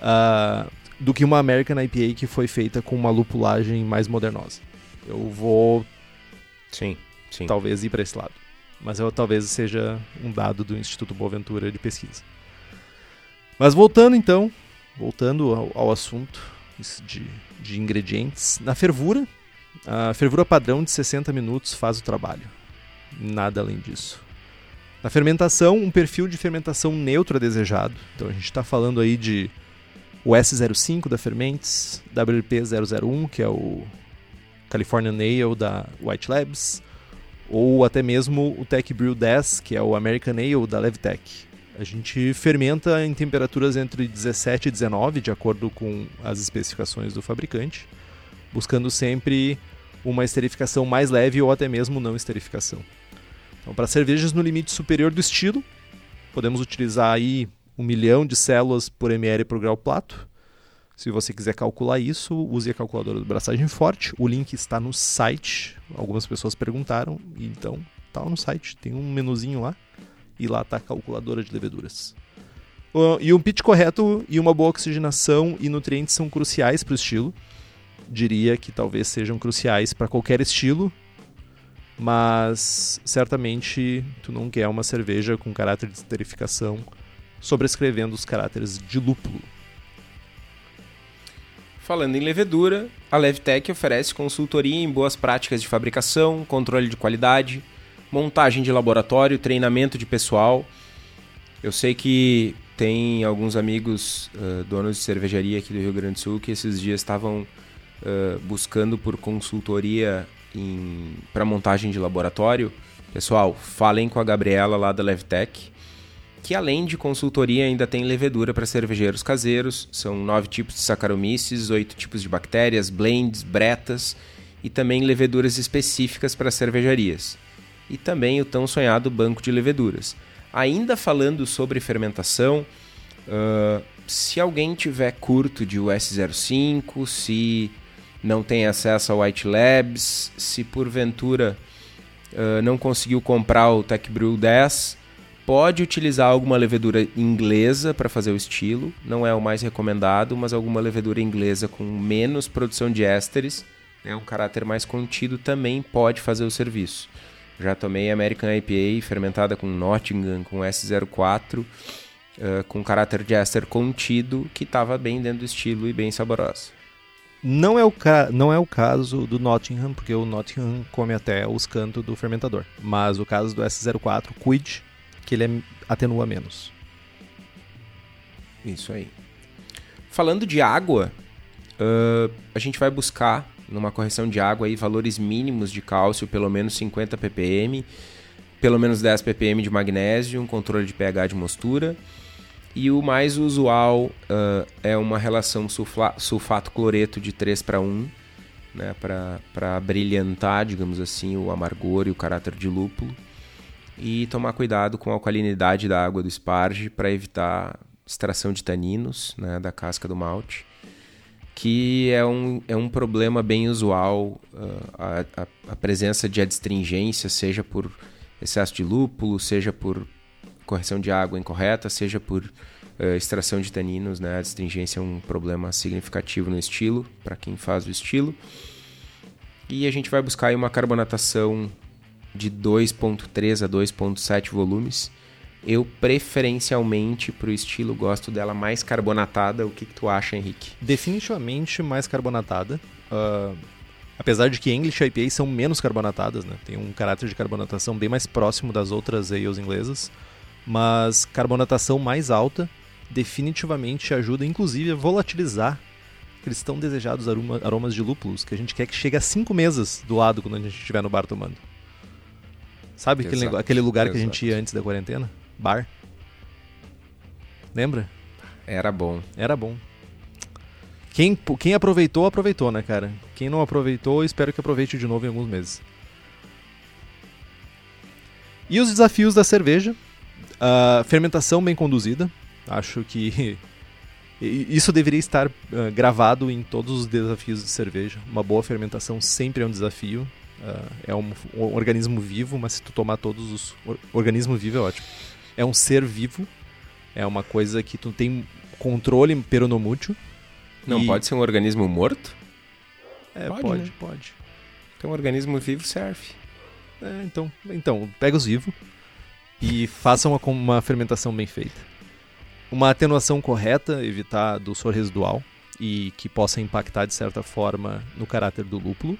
[SPEAKER 3] ah, do que uma American IPA que foi feita com uma lupulagem mais modernosa. Eu vou
[SPEAKER 2] Sim, sim.
[SPEAKER 3] talvez ir pra esse lado, mas eu talvez seja um dado do Instituto Boaventura de pesquisa. Mas voltando então, voltando ao, ao assunto de, de ingredientes, na fervura, a fervura padrão de 60 minutos faz o trabalho. Nada além disso. Na fermentação, um perfil de fermentação neutro é desejado. Então a gente está falando aí de o S05 da Fermentes, WP001, que é o California Ale da White Labs, ou até mesmo o Tech Brew 10, que é o American Ale da Levtech. A gente fermenta em temperaturas entre 17 e 19, de acordo com as especificações do fabricante, buscando sempre uma esterificação mais leve ou até mesmo não esterificação. Então, para cervejas no limite superior do estilo, podemos utilizar aí um milhão de células por ml por grau plato. Se você quiser calcular isso, use a calculadora do braçagem forte. O link está no site. Algumas pessoas perguntaram, então tá no site. Tem um menuzinho lá e lá está a calculadora de leveduras. Uh, e um pitch correto e uma boa oxigenação e nutrientes são cruciais para o estilo. Diria que talvez sejam cruciais para qualquer estilo, mas certamente tu não quer uma cerveja com caráter de esterificação sobrescrevendo os caráteres de lúpulo.
[SPEAKER 2] Falando em levedura, a Levtech oferece consultoria em boas práticas de fabricação, controle de qualidade, montagem de laboratório, treinamento de pessoal. Eu sei que tem alguns amigos uh, donos de cervejaria aqui do Rio Grande do Sul que esses dias estavam buscando por consultoria para montagem de laboratório. Pessoal, falem com a Gabriela lá da Levtech, que além de consultoria ainda tem levedura para cervejeiros caseiros. São nove tipos de Saccharomyces, oito tipos de bactérias, blends, bretas e também leveduras específicas para cervejarias. E também o tão sonhado banco de leveduras. Ainda falando sobre fermentação, uh, se alguém tiver curto de US05, se não tem acesso ao White Labs, se porventura uh, não conseguiu comprar o Tech Brew 10, pode utilizar alguma levedura inglesa para fazer o estilo. Não é o mais recomendado, mas alguma levedura inglesa com menos produção de ésteres, né, um caráter mais contido, também pode fazer o serviço. Já tomei American IPA fermentada com Nottingham, com S04, uh, com caráter de éster contido, que estava bem dentro do estilo e bem saborosa.
[SPEAKER 3] Não é, o não é o caso do Nottingham, porque o Nottingham come até os cantos do fermentador. Mas o caso do S04, cuide, que ele é, atenua menos.
[SPEAKER 2] Isso aí. Falando de água, uh, a gente vai buscar numa correção de água aí, valores mínimos de cálcio, pelo menos 50 ppm, pelo menos 10 ppm de magnésio, um controle de pH de mostura. E o mais usual uh, é uma relação sulfato-cloreto de 3 para 1, né, para brilhantar, digamos assim, o amargor e o caráter de lúpulo. E tomar cuidado com a alcalinidade da água do esparge para evitar extração de taninos né, da casca do malte que é um, é um problema bem usual uh, a, a, a, presença de adstringência, seja por excesso de lúpulo, seja por correção de água incorreta, seja por uh, extração de taninos. Né? A adstringência é um problema significativo no estilo, para quem faz o estilo. E a gente vai buscar uma carbonatação de 2.3 a 2.7 volumes eu preferencialmente pro estilo gosto dela mais carbonatada. O que, que tu acha, Henrique?
[SPEAKER 3] Definitivamente mais carbonatada. Uh, apesar de que English IPAs são menos carbonatadas, né? Tem um caráter de carbonatação bem mais próximo das outras ales inglesas. Mas carbonatação mais alta definitivamente ajuda, inclusive, a volatilizar aqueles tão desejados aroma, aromas de lúpulos que a gente quer que chegue a cinco mesas do lado quando a gente estiver no bar tomando. Sabe aquele, aquele lugar Exato. que a gente ia antes da quarentena? bar. Lembra?
[SPEAKER 2] Era bom.
[SPEAKER 3] Era bom. Quem, quem aproveitou, aproveitou, né, cara? Quem não aproveitou, espero que aproveite de novo em alguns meses. E os desafios da cerveja? Uh, fermentação bem conduzida. Acho que isso deveria estar uh, gravado em todos os desafios de cerveja. Uma boa fermentação sempre é um desafio. Uh, é um, um, organismo vivo, mas se tu tomar todos os. Or organismo vivo é ótimo é um ser vivo, é uma coisa que tu tem controle peronomútil.
[SPEAKER 2] Não e... pode ser um organismo morto?
[SPEAKER 3] É, pode, pode. Né? pode.
[SPEAKER 2] Então, um organismo vivo serve.
[SPEAKER 3] É, então, então, pega os vivos e faça uma, uma fermentação bem feita. Uma atenuação correta, evitar do sor residual e que possa impactar de certa forma no caráter do lúpulo.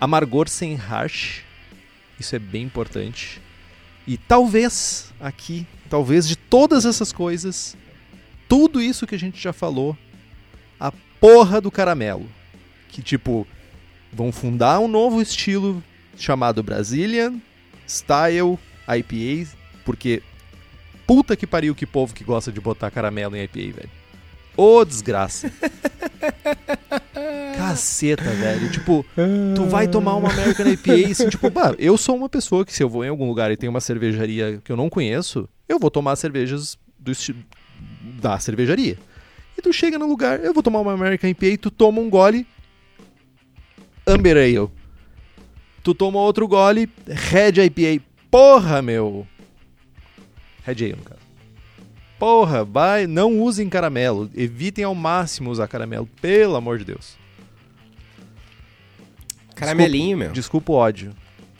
[SPEAKER 3] Amargor sem harsh, isso é bem importante. E talvez aqui, talvez de todas essas coisas, tudo isso que a gente já falou, a porra do caramelo. Que tipo, vão fundar um novo estilo chamado Brazilian Style IPA, porque puta que pariu que povo que gosta de botar caramelo em IPA, velho. Ô, oh, desgraça. Caceta, velho. Tipo, tu vai tomar uma American IPA assim, tipo, bah, eu sou uma pessoa que se eu vou em algum lugar e tem uma cervejaria que eu não conheço, eu vou tomar cervejas do da cervejaria. E tu chega no lugar, eu vou tomar uma American IPA e tu toma um gole Amber Ale. Tu toma outro gole Red IPA. Porra, meu. Red Ale, no caso. Porra, vai, não usem caramelo. Evitem ao máximo usar caramelo, pelo amor de Deus.
[SPEAKER 2] Caramelinho, meu.
[SPEAKER 3] Desculpa o ódio.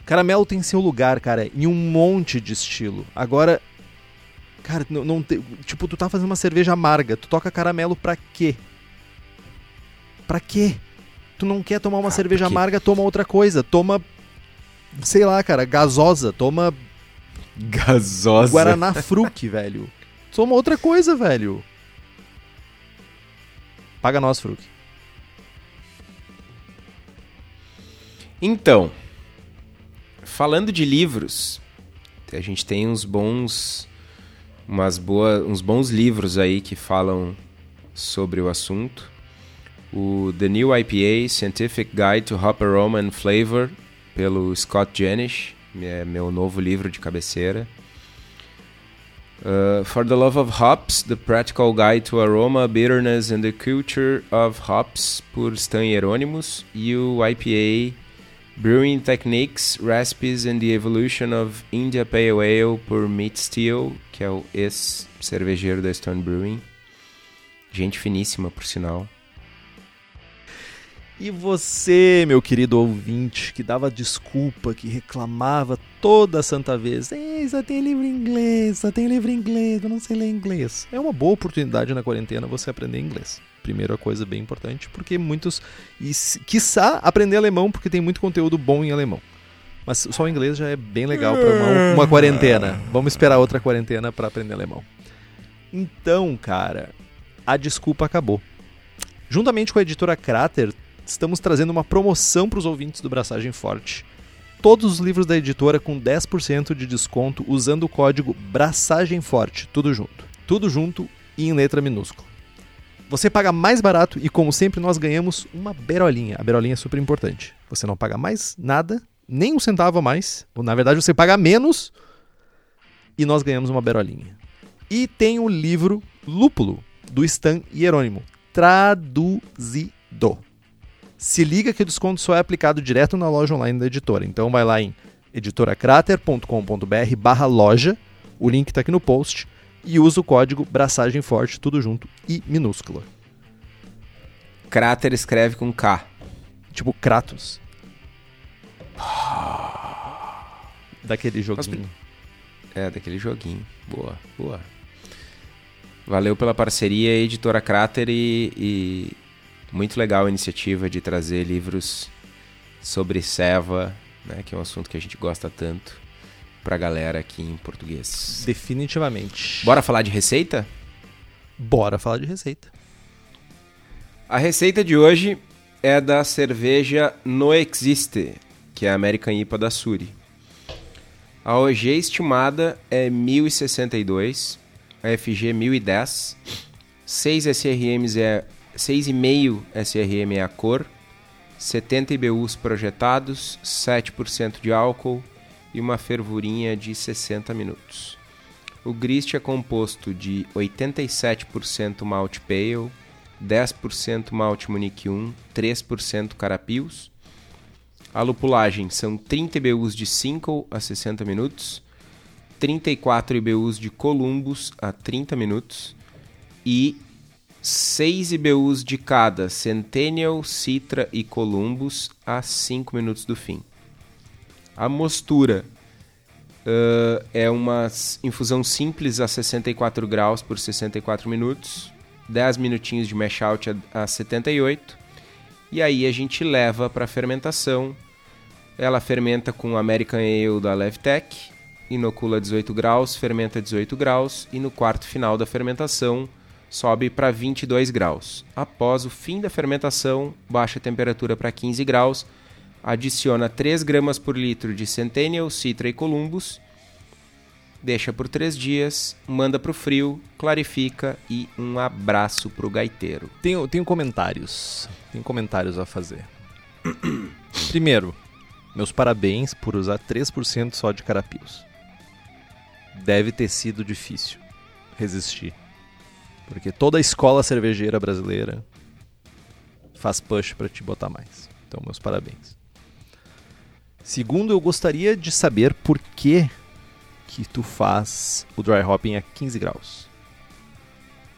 [SPEAKER 3] Caramelo tem seu lugar, cara, em um monte de estilo. Agora, cara, não, não te- tipo, tu tá fazendo uma cerveja amarga, tu toca caramelo pra quê? Pra quê? Tu não quer tomar uma
[SPEAKER 2] Ah,
[SPEAKER 3] cerveja amarga, toma outra coisa. Toma, sei lá, cara, gasosa. Toma
[SPEAKER 2] Gasosa.
[SPEAKER 3] Guaraná Fruc, velho. Toma outra coisa, velho. Paga nós, Fruc.
[SPEAKER 2] Então, falando de livros, a gente tem uns bons umas boa, uns bons livros aí que falam sobre o assunto. O The New IPA Scientific Guide to Hop Aroma and Flavor pelo Scott Janish, é meu novo livro de cabeceira. Uh, For the Love of Hops, The Practical Guide to Aroma, Bitterness and the Culture of Hops, por Stan Hieronymus. E o IPA Brewing Techniques, Recipes and the Evolution of India Pale Ale, por Meat Steel, que é o ex-cervejeiro da Stone Brewing. Gente finíssima, por sinal.
[SPEAKER 3] E você, meu querido ouvinte, que dava desculpa, que reclamava toda santa vez, Ei, só tem livro em inglês, só tem livro em inglês, eu não sei ler inglês. É uma boa oportunidade na quarentena você aprender inglês. Primeira coisa bem importante, porque muitos, e quiçá aprender alemão, porque tem muito conteúdo bom em alemão. Mas só o inglês já é bem legal para uma, uma quarentena. Vamos esperar outra quarentena para aprender alemão. Então, cara, a desculpa acabou. Juntamente com a editora Crater, estamos trazendo uma promoção para os ouvintes do Braçagem Forte. Todos os livros da editora com 10% de desconto usando o código Braçagem Forte, tudo junto. Tudo junto e em letra minúscula. Você paga mais barato e, como sempre, nós ganhamos uma berolinha. A berolinha é super importante. Você não paga mais nada, nem um centavo a mais. Ou, na verdade, você paga menos e nós ganhamos uma berolinha. E tem o livro Lúpulo, do Stan Hierônimo, traduzido. Se liga que o desconto só é aplicado direto na loja online da editora. Então vai lá em editoracrater.com.br barra loja, o link está aqui no post, e usa o código Braçagem Forte, tudo junto e minúscula.
[SPEAKER 2] Cráter escreve com K.
[SPEAKER 3] Tipo Kratos. Daquele joguinho.
[SPEAKER 2] É, daquele joguinho. Boa, boa. Valeu pela parceria, editora Cráter, e, e muito legal a iniciativa de trazer livros sobre Seva, né, que é um assunto que a gente gosta tanto, pra galera aqui em português.
[SPEAKER 3] Definitivamente.
[SPEAKER 2] Bora falar de receita?
[SPEAKER 3] Bora falar de receita.
[SPEAKER 2] A receita de hoje é da cerveja No Existe, que é a American IPA da Suri. A OG estimada é 1062, a FG 1010, 6 SRMs é 6,5 SRM é a cor, 70 IBUs projetados, 7% de álcool e uma fervurinha de 60 minutos. O grist é composto de 87% malte pale, 10% malte Munique 1, 3% carapios. A lupulagem são 30 IBUs de Single a 60 minutos, 34 IBUs de Columbus a 30 minutos e 6 IBUs de cada Centennial, Citra e Columbus a 5 minutos do fim. A mostura uh, é uma infusão simples a 64 graus por 64 minutos, 10 minutinhos de mash out a, a 78 e aí a gente leva para fermentação. Ela fermenta com American Ale da Levtech, inocula 18 graus, fermenta 18 graus e no quarto final da fermentação sobe para 22 graus. Após o fim da fermentação, baixa a temperatura para 15 graus, adiciona 3 gramas por litro de Centennial, Citra e Columbus, deixa por 3 dias, manda para o frio, clarifica e um abraço para o gaiteiro.
[SPEAKER 3] Tenho, tenho comentários. Tenho comentários a fazer. Primeiro, meus parabéns por usar 3% só de carapios. Deve ter sido difícil resistir. Porque toda a escola cervejeira brasileira faz push para te botar mais. Então, meus parabéns. Segundo, eu gostaria de saber por que que tu faz o dry hopping a 15 graus.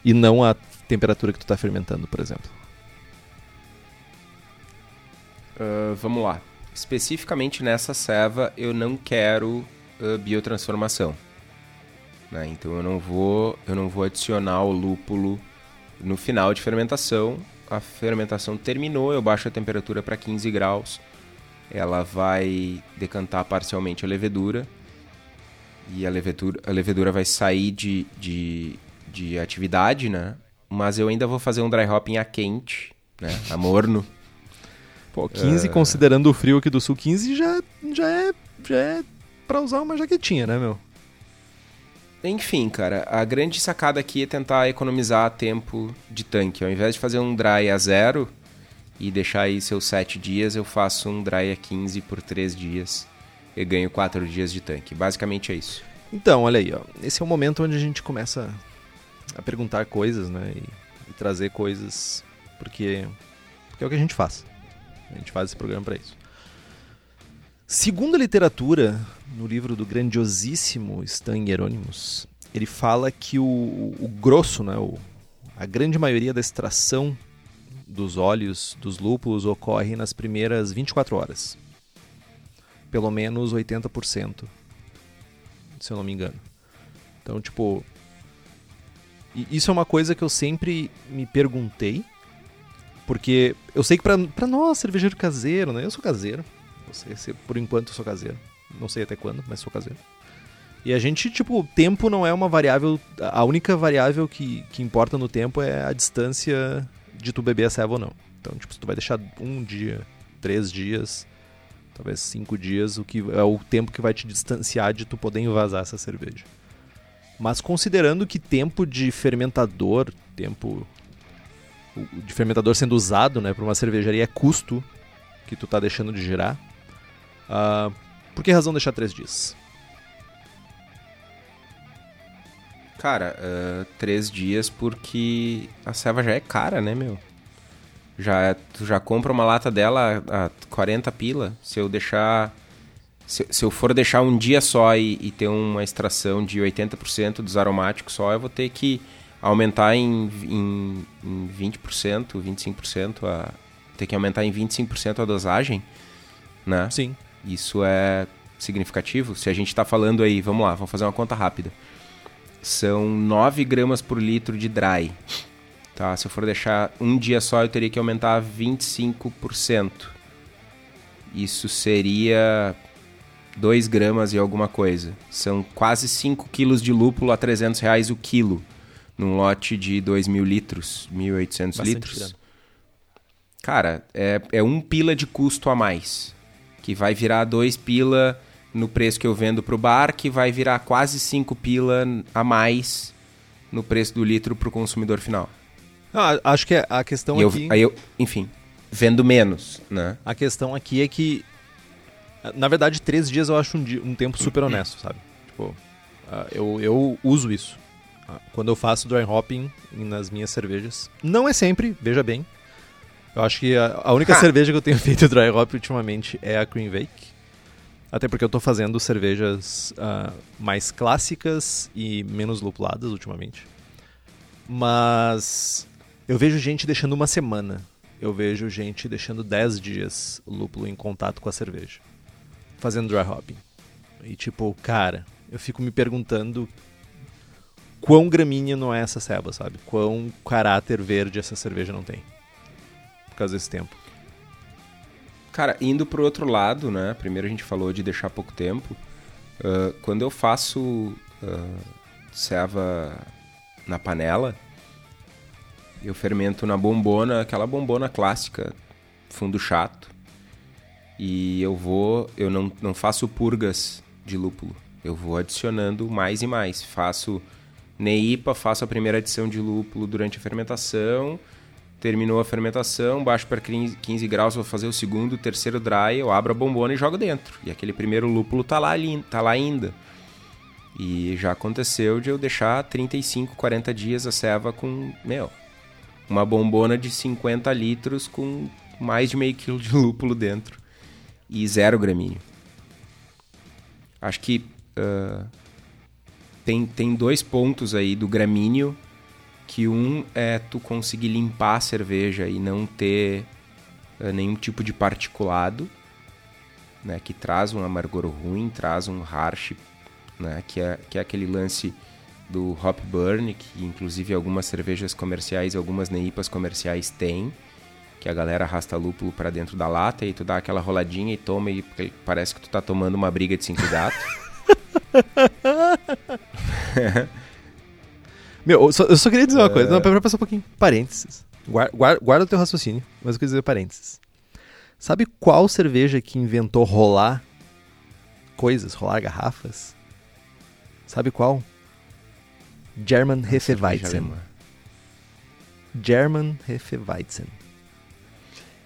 [SPEAKER 3] E não a temperatura que tu está fermentando, por exemplo.
[SPEAKER 2] Uh, vamos lá. Especificamente nessa ceva, eu não quero uh, biotransformação. Né? Então eu não vou, eu não vou adicionar o lúpulo no final de fermentação. A fermentação terminou, eu baixo a temperatura para 15 graus. Ela vai decantar parcialmente a levedura e a levedura, a levedura vai sair de, de, de atividade, né? Mas eu ainda vou fazer um dry hopping a quente, né? A morno.
[SPEAKER 3] Pô, 15 uh... considerando o frio aqui do sul, 15 já, já é já é pra usar uma jaquetinha, né, meu?
[SPEAKER 2] Enfim, cara, a grande sacada aqui é tentar economizar tempo de tanque. Ao invés de fazer um dry a zero e deixar aí seus 7 dias, eu faço um dry a 15 por 3 dias e ganho 4 dias de tanque. Basicamente é isso.
[SPEAKER 3] Então, olha aí, ó. Esse é o momento onde a gente começa a perguntar coisas, né? E, e trazer coisas, porque, porque é o que a gente faz. A gente faz esse programa para isso. Segundo a literatura, no livro do grandiosíssimo Stan Hieronymus, ele fala que o, o grosso, né, o, a grande maioria da extração dos óleos dos lúpulos ocorre nas primeiras 24 horas. Pelo menos 80%, se eu não me engano. Então, tipo, isso é uma coisa que eu sempre me perguntei, porque eu sei que para nós, cervejeiro caseiro, né, eu sou caseiro, você, se, por enquanto, sou caseiro. Não sei até quando, mas sou caseiro. E a gente, tipo, o tempo não é uma variável. A única variável que, que importa no tempo é a distância de tu beber a ceva ou não. Então, tipo, se tu vai deixar um dia, três dias, talvez cinco dias, o que é o tempo que vai te distanciar de tu poder invasar essa cerveja. Mas considerando que tempo de fermentador, tempo de fermentador sendo usado, né, para uma cervejaria é custo que tu tá deixando de girar, Uh, por que razão deixar três dias?
[SPEAKER 2] Cara, uh, três dias porque a ceva já é cara, né, meu? Já, é, tu já compra uma lata dela a 40 pila. Se eu deixar. Se, se eu for deixar um dia só e, e, ter uma extração de 80% dos aromáticos só, eu vou ter que aumentar em, em, em 20%, 25%, a, ter que aumentar em 25% a dosagem, né?
[SPEAKER 3] Sim.
[SPEAKER 2] Isso é significativo. Se a gente está falando aí, vamos lá, vamos fazer uma conta rápida. São 9 gramas por litro de dry. Tá? Se eu for deixar um dia só, eu teria que aumentar 25%. Isso seria 2 gramas e alguma coisa. São quase 5 quilos de lúpulo a 300 reais o quilo. Num lote de 2 mil litros, 1.800 litros. Grana. Cara, é, é um pila de custo a mais que vai virar 2 pila no preço que eu vendo para o bar, que vai virar quase 5 pila a mais no preço do litro para o consumidor final.
[SPEAKER 3] Ah, acho que a questão
[SPEAKER 2] e
[SPEAKER 3] aqui...
[SPEAKER 2] Eu, aí eu, enfim, vendo menos, né?
[SPEAKER 3] A questão aqui é que, na verdade, três dias eu acho um, dia, um tempo super honesto, sabe? Tipo, ah, eu, eu uso isso. Ah, quando eu faço dry hopping nas minhas cervejas. Não é sempre, veja bem. Eu acho que a, a única cerveja que eu tenho feito dry hop ultimamente é a Cream Wake. Até porque eu estou fazendo cervejas uh, mais clássicas e menos lupuladas ultimamente. Mas eu vejo gente deixando uma semana. Eu vejo gente deixando 10 dias lúpulo em contato com a cerveja. Fazendo dry hopping. E tipo, cara, eu fico me perguntando quão gramínea não é essa ceba, sabe? Quão caráter verde essa cerveja não tem causa desse tempo.
[SPEAKER 2] Cara, indo pro outro lado, né? Primeiro a gente falou de deixar pouco tempo. Uh, quando eu faço uh, ceva na panela, eu fermento na bombona, aquela bombona clássica, fundo chato. E eu vou, eu não, não faço purgas de lúpulo. Eu vou adicionando mais e mais. Faço neipa, faço a primeira adição de lúpulo durante a fermentação terminou a fermentação, baixo para 15 graus, vou fazer o segundo, o terceiro dry, eu abro a bombona e jogo dentro. E aquele primeiro lúpulo tá lá, tá lá ainda. E já aconteceu de eu deixar 35, 40 dias a ceva com, meu, uma bombona de 50 litros com mais de meio quilo de lúpulo dentro. E zero gramíneo. Acho que uh, tem, tem dois pontos aí do gramíneo que um é tu conseguir limpar a cerveja e não ter uh, nenhum tipo de particulado, né, que traz um amargor ruim, traz um harsh, né, que é, que é aquele lance do hop burn, que inclusive algumas cervejas comerciais, algumas neipas comerciais têm, que a galera arrasta lúpulo para dentro da lata e tu dá aquela roladinha e toma e parece que tu tá tomando uma briga de cinco gatos.
[SPEAKER 3] Meu, eu só, eu só, queria dizer uma coisa. Não, pera, pera só um pouquinho. Parênteses. Guarda, guarda, o teu raciocínio, mas eu queria dizer parênteses. Sabe qual cerveja que inventou rolar coisas, rolar garrafas? Sabe qual? German Hefeweizen. German Hefeweizen.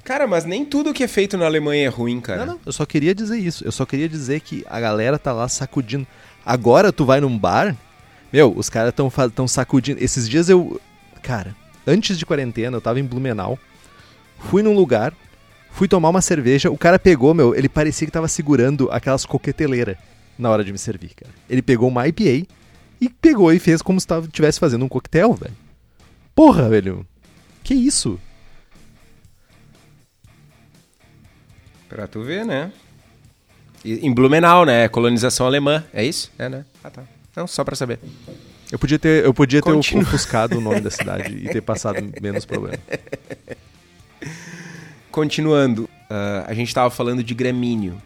[SPEAKER 2] Cara, mas nem tudo que é feito na Alemanha é ruim, cara.
[SPEAKER 3] Não, não, eu só queria dizer isso. Eu só queria dizer que a galera tá lá sacudindo. Agora tu vai num bar, meu, os caras tão, tão sacudindo. Esses dias eu. Cara, antes de quarentena, eu tava em Blumenau. Fui num lugar, fui tomar uma cerveja. O cara pegou, meu, ele parecia que tava segurando aquelas coqueteleiras na hora de me servir, cara. Ele pegou uma IPA e pegou e fez como se estivesse fazendo um coquetel, velho. Porra, velho. Que isso?
[SPEAKER 2] Pra tu ver, né? Em Blumenau, né? Colonização alemã, é isso? É, né? Ah, tá. Não, só pra saber.
[SPEAKER 3] Eu podia ter, eu podia ter ofuscado o nome da cidade e ter passado menos problema.
[SPEAKER 2] Continuando, uh, a gente estava falando de gramíneo.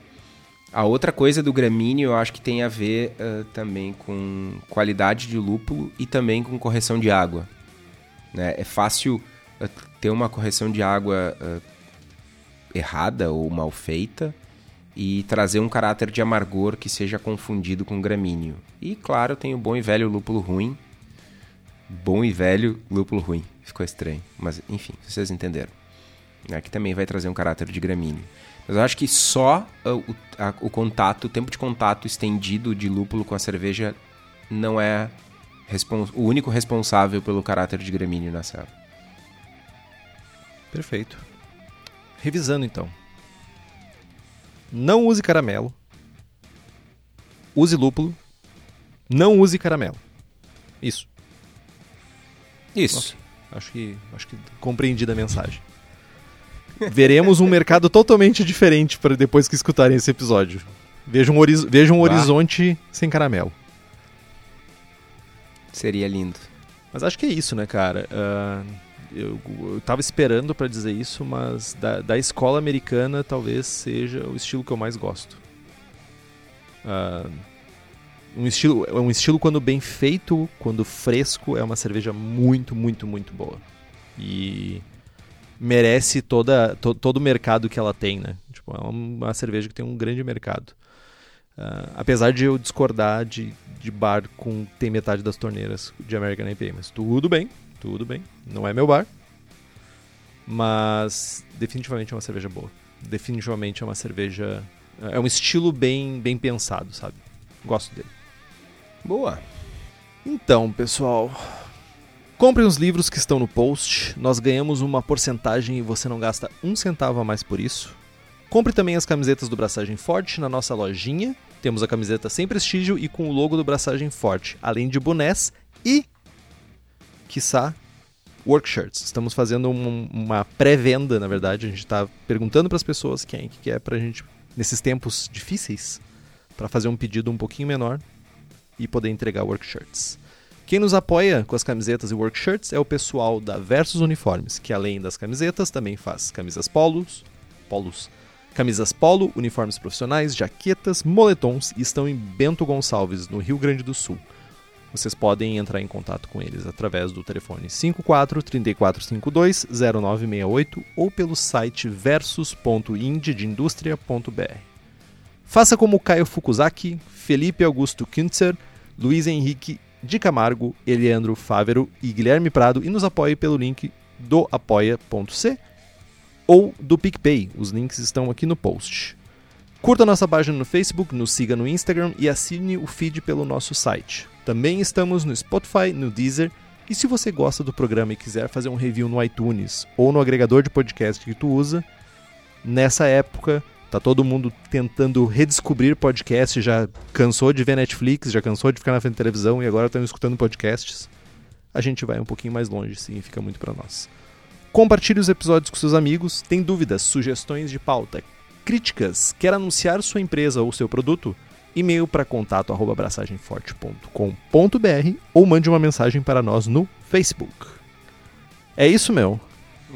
[SPEAKER 2] A outra coisa do gramíneo eu acho que tem a ver uh, também com qualidade de lúpulo e também com correção de água. Né? É fácil uh, ter uma correção de água errada ou mal feita e trazer um caráter de amargor que seja confundido com gramíneo. E claro, tem o bom e velho lúpulo ruim. Bom e velho lúpulo ruim. Ficou estranho, mas enfim, vocês entenderam. Aqui também vai trazer um caráter de gramíneo. Mas eu acho que só o, a, o contato, o tempo de contato estendido de lúpulo com a cerveja não é o único responsável pelo caráter de gramíneo na cela.
[SPEAKER 3] Perfeito. Revisando então. Não use caramelo. Use lúpulo. Não use caramelo. Isso.
[SPEAKER 2] Isso.
[SPEAKER 3] Okay. Acho que acho que compreendi da mensagem. Veremos um mercado totalmente diferente para depois que escutarem esse episódio. Veja um, horiz veja um horizonte sem caramelo.
[SPEAKER 2] Seria lindo.
[SPEAKER 3] Mas acho que é isso, né, cara? Uh, eu, eu tava esperando para dizer isso, mas da, da, escola americana talvez seja o estilo que eu mais gosto. Uh, um estilo, um estilo quando bem feito, quando fresco, é uma cerveja muito, muito, muito boa. E merece toda, to, todo o mercado que ela tem, né? Tipo, é uma cerveja que tem um grande mercado. Uh, apesar de eu discordar de, de bar com tem metade das torneiras de American IPA, mas tudo bem, tudo bem. Não é meu bar. Mas definitivamente é uma cerveja boa. Definitivamente é uma cerveja. É um estilo bem, bem pensado, sabe? Gosto dele.
[SPEAKER 2] Boa.
[SPEAKER 3] Então, pessoal. Comprem os livros que estão no post. Nós ganhamos uma porcentagem e você não gasta um centavo a mais por isso. Compre também as camisetas do Braçagem Forte na nossa lojinha. Temos a camiseta sem prestígio e com o logo do Braçagem Forte, além de bonés e quiçá, workshirts. Estamos fazendo um, uma pré-venda, na verdade. A gente está perguntando para as pessoas quem que quer para a gente, nesses tempos difíceis, para fazer um pedido um pouquinho menor e poder entregar workshirts. Quem nos apoia com as camisetas e workshirts é o pessoal da Versus Uniformes, que além das camisetas também faz camisas polos, polos, camisas polo, uniformes profissionais, jaquetas, moletons e estão em Bento Gonçalves, no Rio Grande do Sul vocês podem entrar em contato com eles através do telefone 54 3452 0968 ou pelo site versus.indieindustria.br. Faça como Caio Fukuzaki, Felipe Augusto Kintzer, Luiz Henrique de Camargo, Eliandro Fávero e Guilherme Prado e nos apoie pelo link do apoia.c ou do PicPay. Os links estão aqui no post. Curta nossa página no Facebook, nos siga no Instagram e assine o feed pelo nosso site. Também estamos no Spotify, no Deezer. E se você gosta do programa e quiser fazer um review no iTunes ou no agregador de podcast que tu usa, nessa época tá todo mundo tentando redescobrir podcast, já cansou de ver Netflix, já cansou de ficar na frente da televisão e agora estão escutando podcasts. a gente vai um pouquinho mais longe, significa muito para nós. Compartilhe os episódios com seus amigos. Tem dúvidas, sugestões de pauta, críticas, quer anunciar sua empresa ou seu produto? E-mail para contato@braçagemforte.com.br ou mande uma mensagem para nós no Facebook. É isso, meu.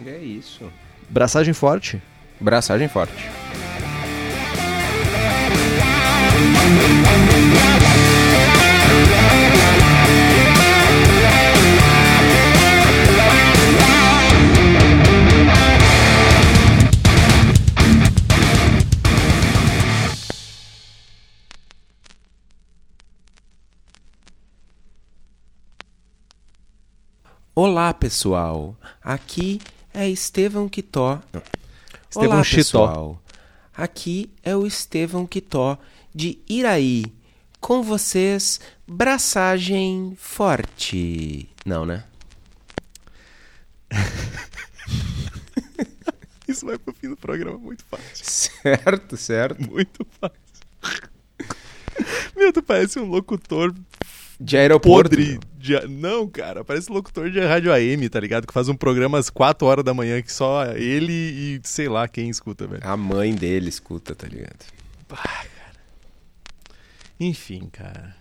[SPEAKER 2] É isso.
[SPEAKER 3] Braçagem forte.
[SPEAKER 2] Braçagem forte. Olá, pessoal. Aqui é Estevão Quitó.
[SPEAKER 3] Estevão
[SPEAKER 2] Olá,
[SPEAKER 3] Chitó.
[SPEAKER 2] pessoal. Aqui é o Estevão Quitó de Iraí. Com vocês, braçagem forte. Não, né?
[SPEAKER 3] Isso vai pro fim do programa muito fácil.
[SPEAKER 2] Certo, certo.
[SPEAKER 3] Muito fácil. Meu, tu parece um locutor
[SPEAKER 2] De aeroporto.
[SPEAKER 3] podre. de- Não, cara, parece locutor de rádio AM, tá ligado? Que faz um programa às 4 horas da manhã que só ele e sei lá quem escuta, velho.
[SPEAKER 2] A mãe dele escuta, tá ligado?
[SPEAKER 3] Enfim, cara.